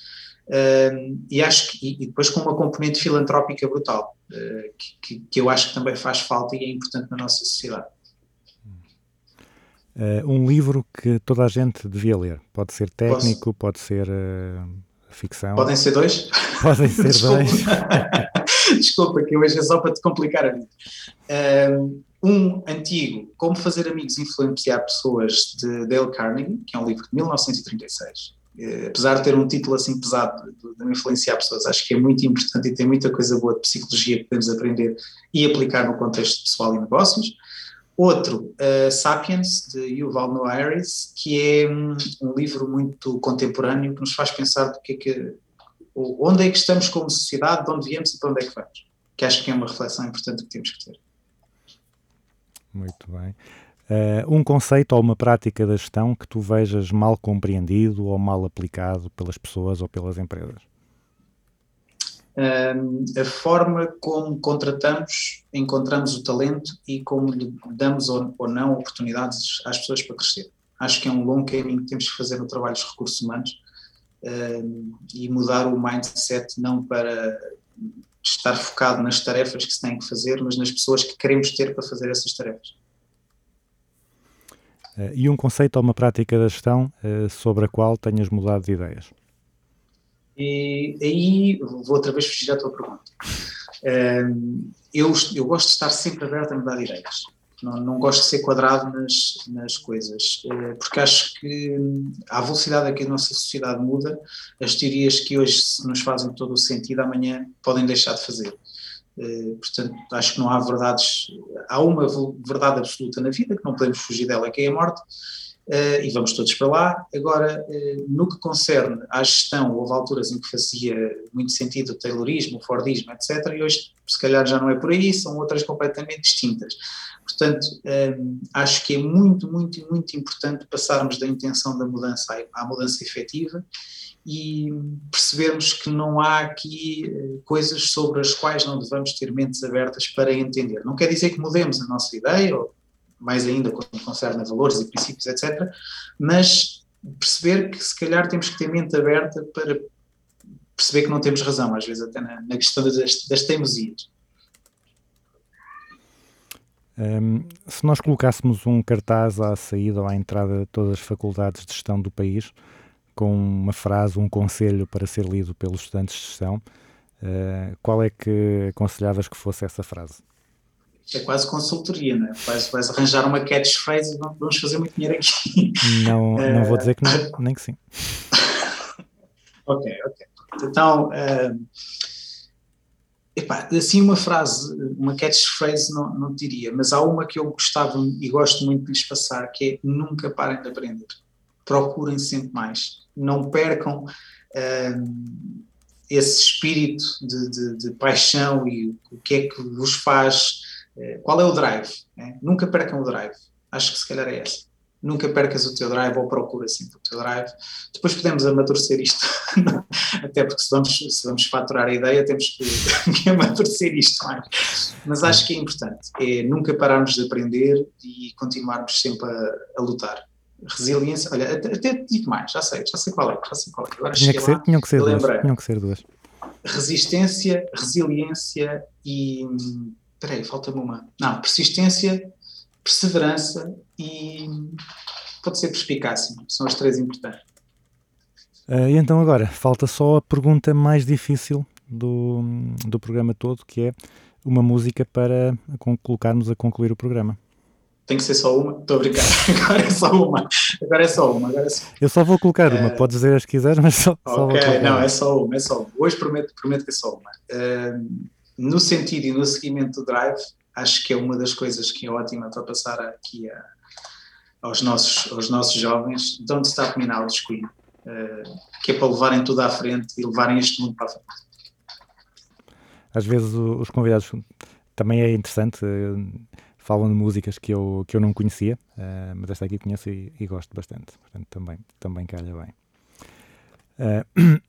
Speaker 2: Um, e acho que, e depois com uma componente filantrópica brutal, uh, que, que, eu acho que também faz falta e é importante na nossa sociedade.
Speaker 1: Uh, um livro que toda a gente devia ler. Pode ser técnico, Posso? pode ser uh, ficção.
Speaker 2: Podem ser dois?
Speaker 1: Podem ser
Speaker 2: Desculpa.
Speaker 1: dois.
Speaker 2: Desculpa, que hoje é só para te complicar a vida. Um antigo, Como Fazer Amigos e Influenciar Pessoas, de Dale Carnegie, que é um livro de 1936. Uh, apesar de ter um título assim pesado de, de influenciar pessoas, acho que é muito importante e tem muita coisa boa de psicologia que podemos aprender e aplicar no contexto pessoal e negócios. Outro, uh, Sapiens, de Yuval Noah Harari, que é um, um, livro muito contemporâneo que nos faz pensar do que é que, onde é que estamos como sociedade, de onde viemos e para onde é que vamos. Que acho que é uma reflexão importante que temos que ter.
Speaker 1: Muito bem. Uh, um conceito ou uma prática da gestão que tu vejas mal compreendido ou mal aplicado pelas pessoas ou pelas empresas?
Speaker 2: Um, a forma como contratamos, encontramos o talento e como lhe damos ou, ou, não oportunidades às pessoas para crescer. Acho que é um longo caminho que temos que fazer no trabalho dos recursos humanos um, e mudar o mindset não para estar focado nas tarefas que se têm que fazer, mas nas pessoas que queremos ter para fazer essas tarefas.
Speaker 1: Uh, e um conceito ou uma prática da gestão uh, sobre a qual tenhas mudado de ideias?
Speaker 2: E aí vou outra vez fugir à tua pergunta. Um, eu, eu gosto de estar sempre aberto a mudar de ideias. Não, não gosto de ser quadrado nas, nas coisas, uh, porque acho que à velocidade a que a nossa sociedade muda, as teorias que hoje nos fazem todo o sentido, amanhã podem deixar de fazer. Uh, portanto, acho que não há verdades. Há uma verdade absoluta na vida, que não podemos fugir dela, que é a morte. Uh, e vamos todos para lá. Agora, uh, no que concerne à gestão, houve alturas em que fazia muito sentido o Taylorismo, o Fordismo, etc., e hoje, se calhar, já não é por aí, são outras completamente distintas. Portanto, acho que é muito, muito, muito importante passarmos da intenção da mudança à mudança efetiva e percebermos que não há aqui uh, coisas sobre as quais não devemos ter mentes abertas para entender. Não quer dizer que mudemos a nossa ideia ou mais ainda quando concerne valores e princípios, etc. Mas perceber que se calhar temos que ter mente aberta para perceber que não temos razão, às vezes até na, na questão das, das teimosias.
Speaker 1: Um, se nós colocássemos um cartaz à saída ou à entrada de todas as faculdades de gestão do país, com uma frase, um conselho para ser lido pelos estudantes de gestão, uh, qual é que aconselhavas que fosse essa frase?
Speaker 2: Isto é quase consultoria, não é? Vais, vais arranjar uma catchphrase e vamos fazer muito dinheiro aqui.
Speaker 1: Não, não vou dizer que não, nem que sim.
Speaker 2: ok, ok. Então, uh, epá, assim uma frase, uma catchphrase não, não diria, mas há uma que eu gostava e gosto muito de lhes passar, que é nunca parem de aprender. Procurem sempre mais. Não percam uh, esse espírito de, de, de paixão e o que é que vos faz qual é o drive? Né? Nunca percam o drive. Acho que se calhar é essa. Nunca percas o teu drive ou procura sempre o teu drive. Depois podemos amadurecer isto, até porque se vamos, se vamos faturar a ideia temos que, que amadurecer isto mais. Mas acho que é importante, é nunca pararmos de aprender e continuarmos sempre a, a lutar. Resiliência, olha, até, digo mais, já sei, já sei qual é, já sei qual é. Agora
Speaker 1: tinha que, ser,
Speaker 2: lá,
Speaker 1: tinham, que ser duas, tinham que ser duas.
Speaker 2: Resistência, resiliência e Espera aí, falta-me uma. Não, persistência, perseverança e pode ser perspicácia. São as três importantes.
Speaker 1: Uh, e então agora, falta só a pergunta mais difícil do, do programa todo, que é uma música para colocarmos a concluir o programa.
Speaker 2: Tem que ser só uma? Estou a brincar. Agora é só uma. Agora é só uma. Agora é só...
Speaker 1: Eu só vou colocar uma, podes dizer as que quiseres, mas só, só
Speaker 2: Ok, não,
Speaker 1: uma.
Speaker 2: é só uma, é só uma. Hoje prometo, prometo que é só uma. Ahm, no sentido e no seguimento do Drive, acho que é uma das coisas que é ótima para passar aqui a- aos, nossos, aos nossos jovens. Don't Stop Me Now, Queen. Ah, que é para levarem tudo à frente e levarem este mundo para a frente.
Speaker 1: Às vezes os convidados também é interessante, eh, falam de músicas que eu, que eu não conhecia, eh, mas esta aqui conheço e, e gosto bastante, portanto também, também calha bem. Eh,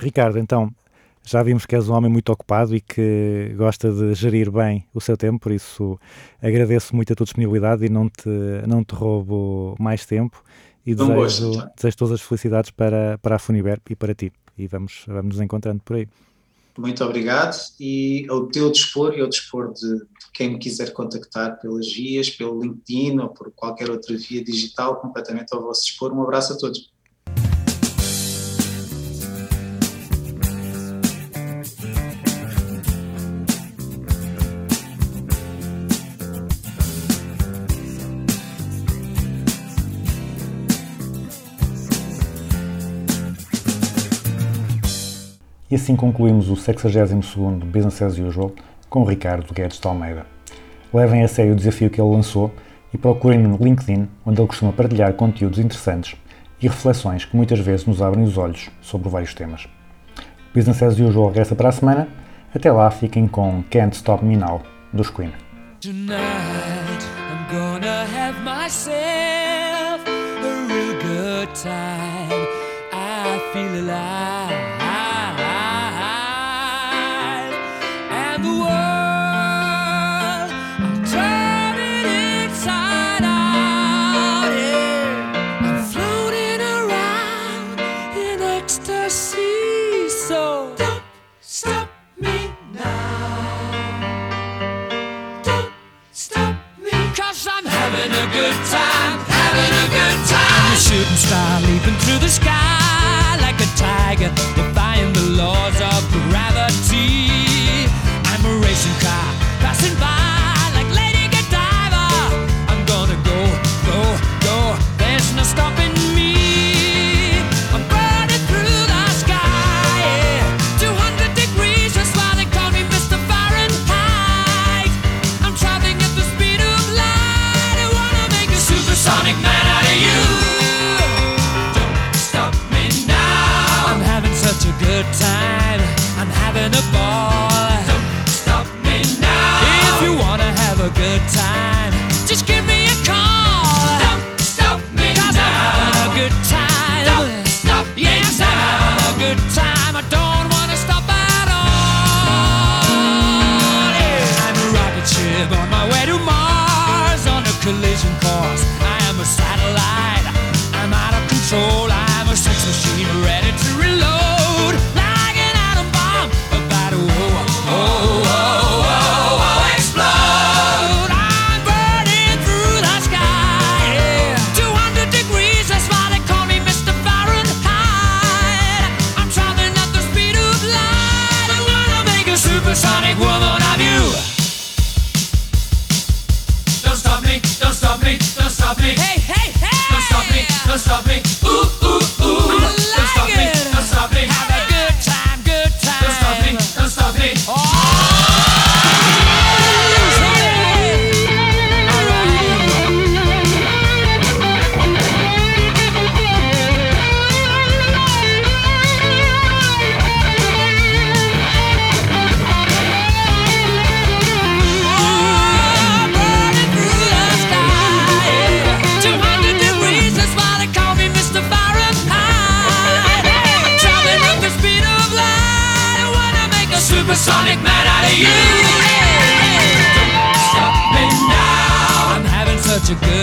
Speaker 1: Ricardo, então, já vimos que és um homem muito ocupado e que gosta de gerir bem o seu tempo, por isso agradeço muito a tua disponibilidade e não te, não te roubo mais tempo e
Speaker 2: Foi um gosto,
Speaker 1: desejo,
Speaker 2: então.
Speaker 1: desejo todas as felicidades para, para a Funiber e para ti. E vamos, vamos nos encontrando por aí.
Speaker 2: Muito obrigado e ao teu dispor e ao dispor de, quem me quiser contactar pelas vias, pelo LinkedIn ou por qualquer outra via digital, completamente ao vosso dispor. Um abraço a todos.
Speaker 1: E assim concluímos o 62º Business as Usual com Ricardo Guedes de Almeida. Levem a sério o desafio que ele lançou e procurem-no no LinkedIn, onde ele costuma partilhar conteúdos interessantes e reflexões que muitas vezes nos abrem os olhos sobre vários temas. Business as Usual regressa para a semana. Até lá, fiquem com Can't Stop Me Now, dos Queen.
Speaker 3: Tonight I'm gonna have myself a real good time. I feel alive. Star leaping through the sky like a tiger, defying the laws of gravity. I'm a racing car passing by stop yes, I'm a good time. I don't wanna stop at all. Yeah. I'm a rocket ship on my way to Mars on a collision course. I am a satellite. I'm out of control. I'm a sex machine stop me,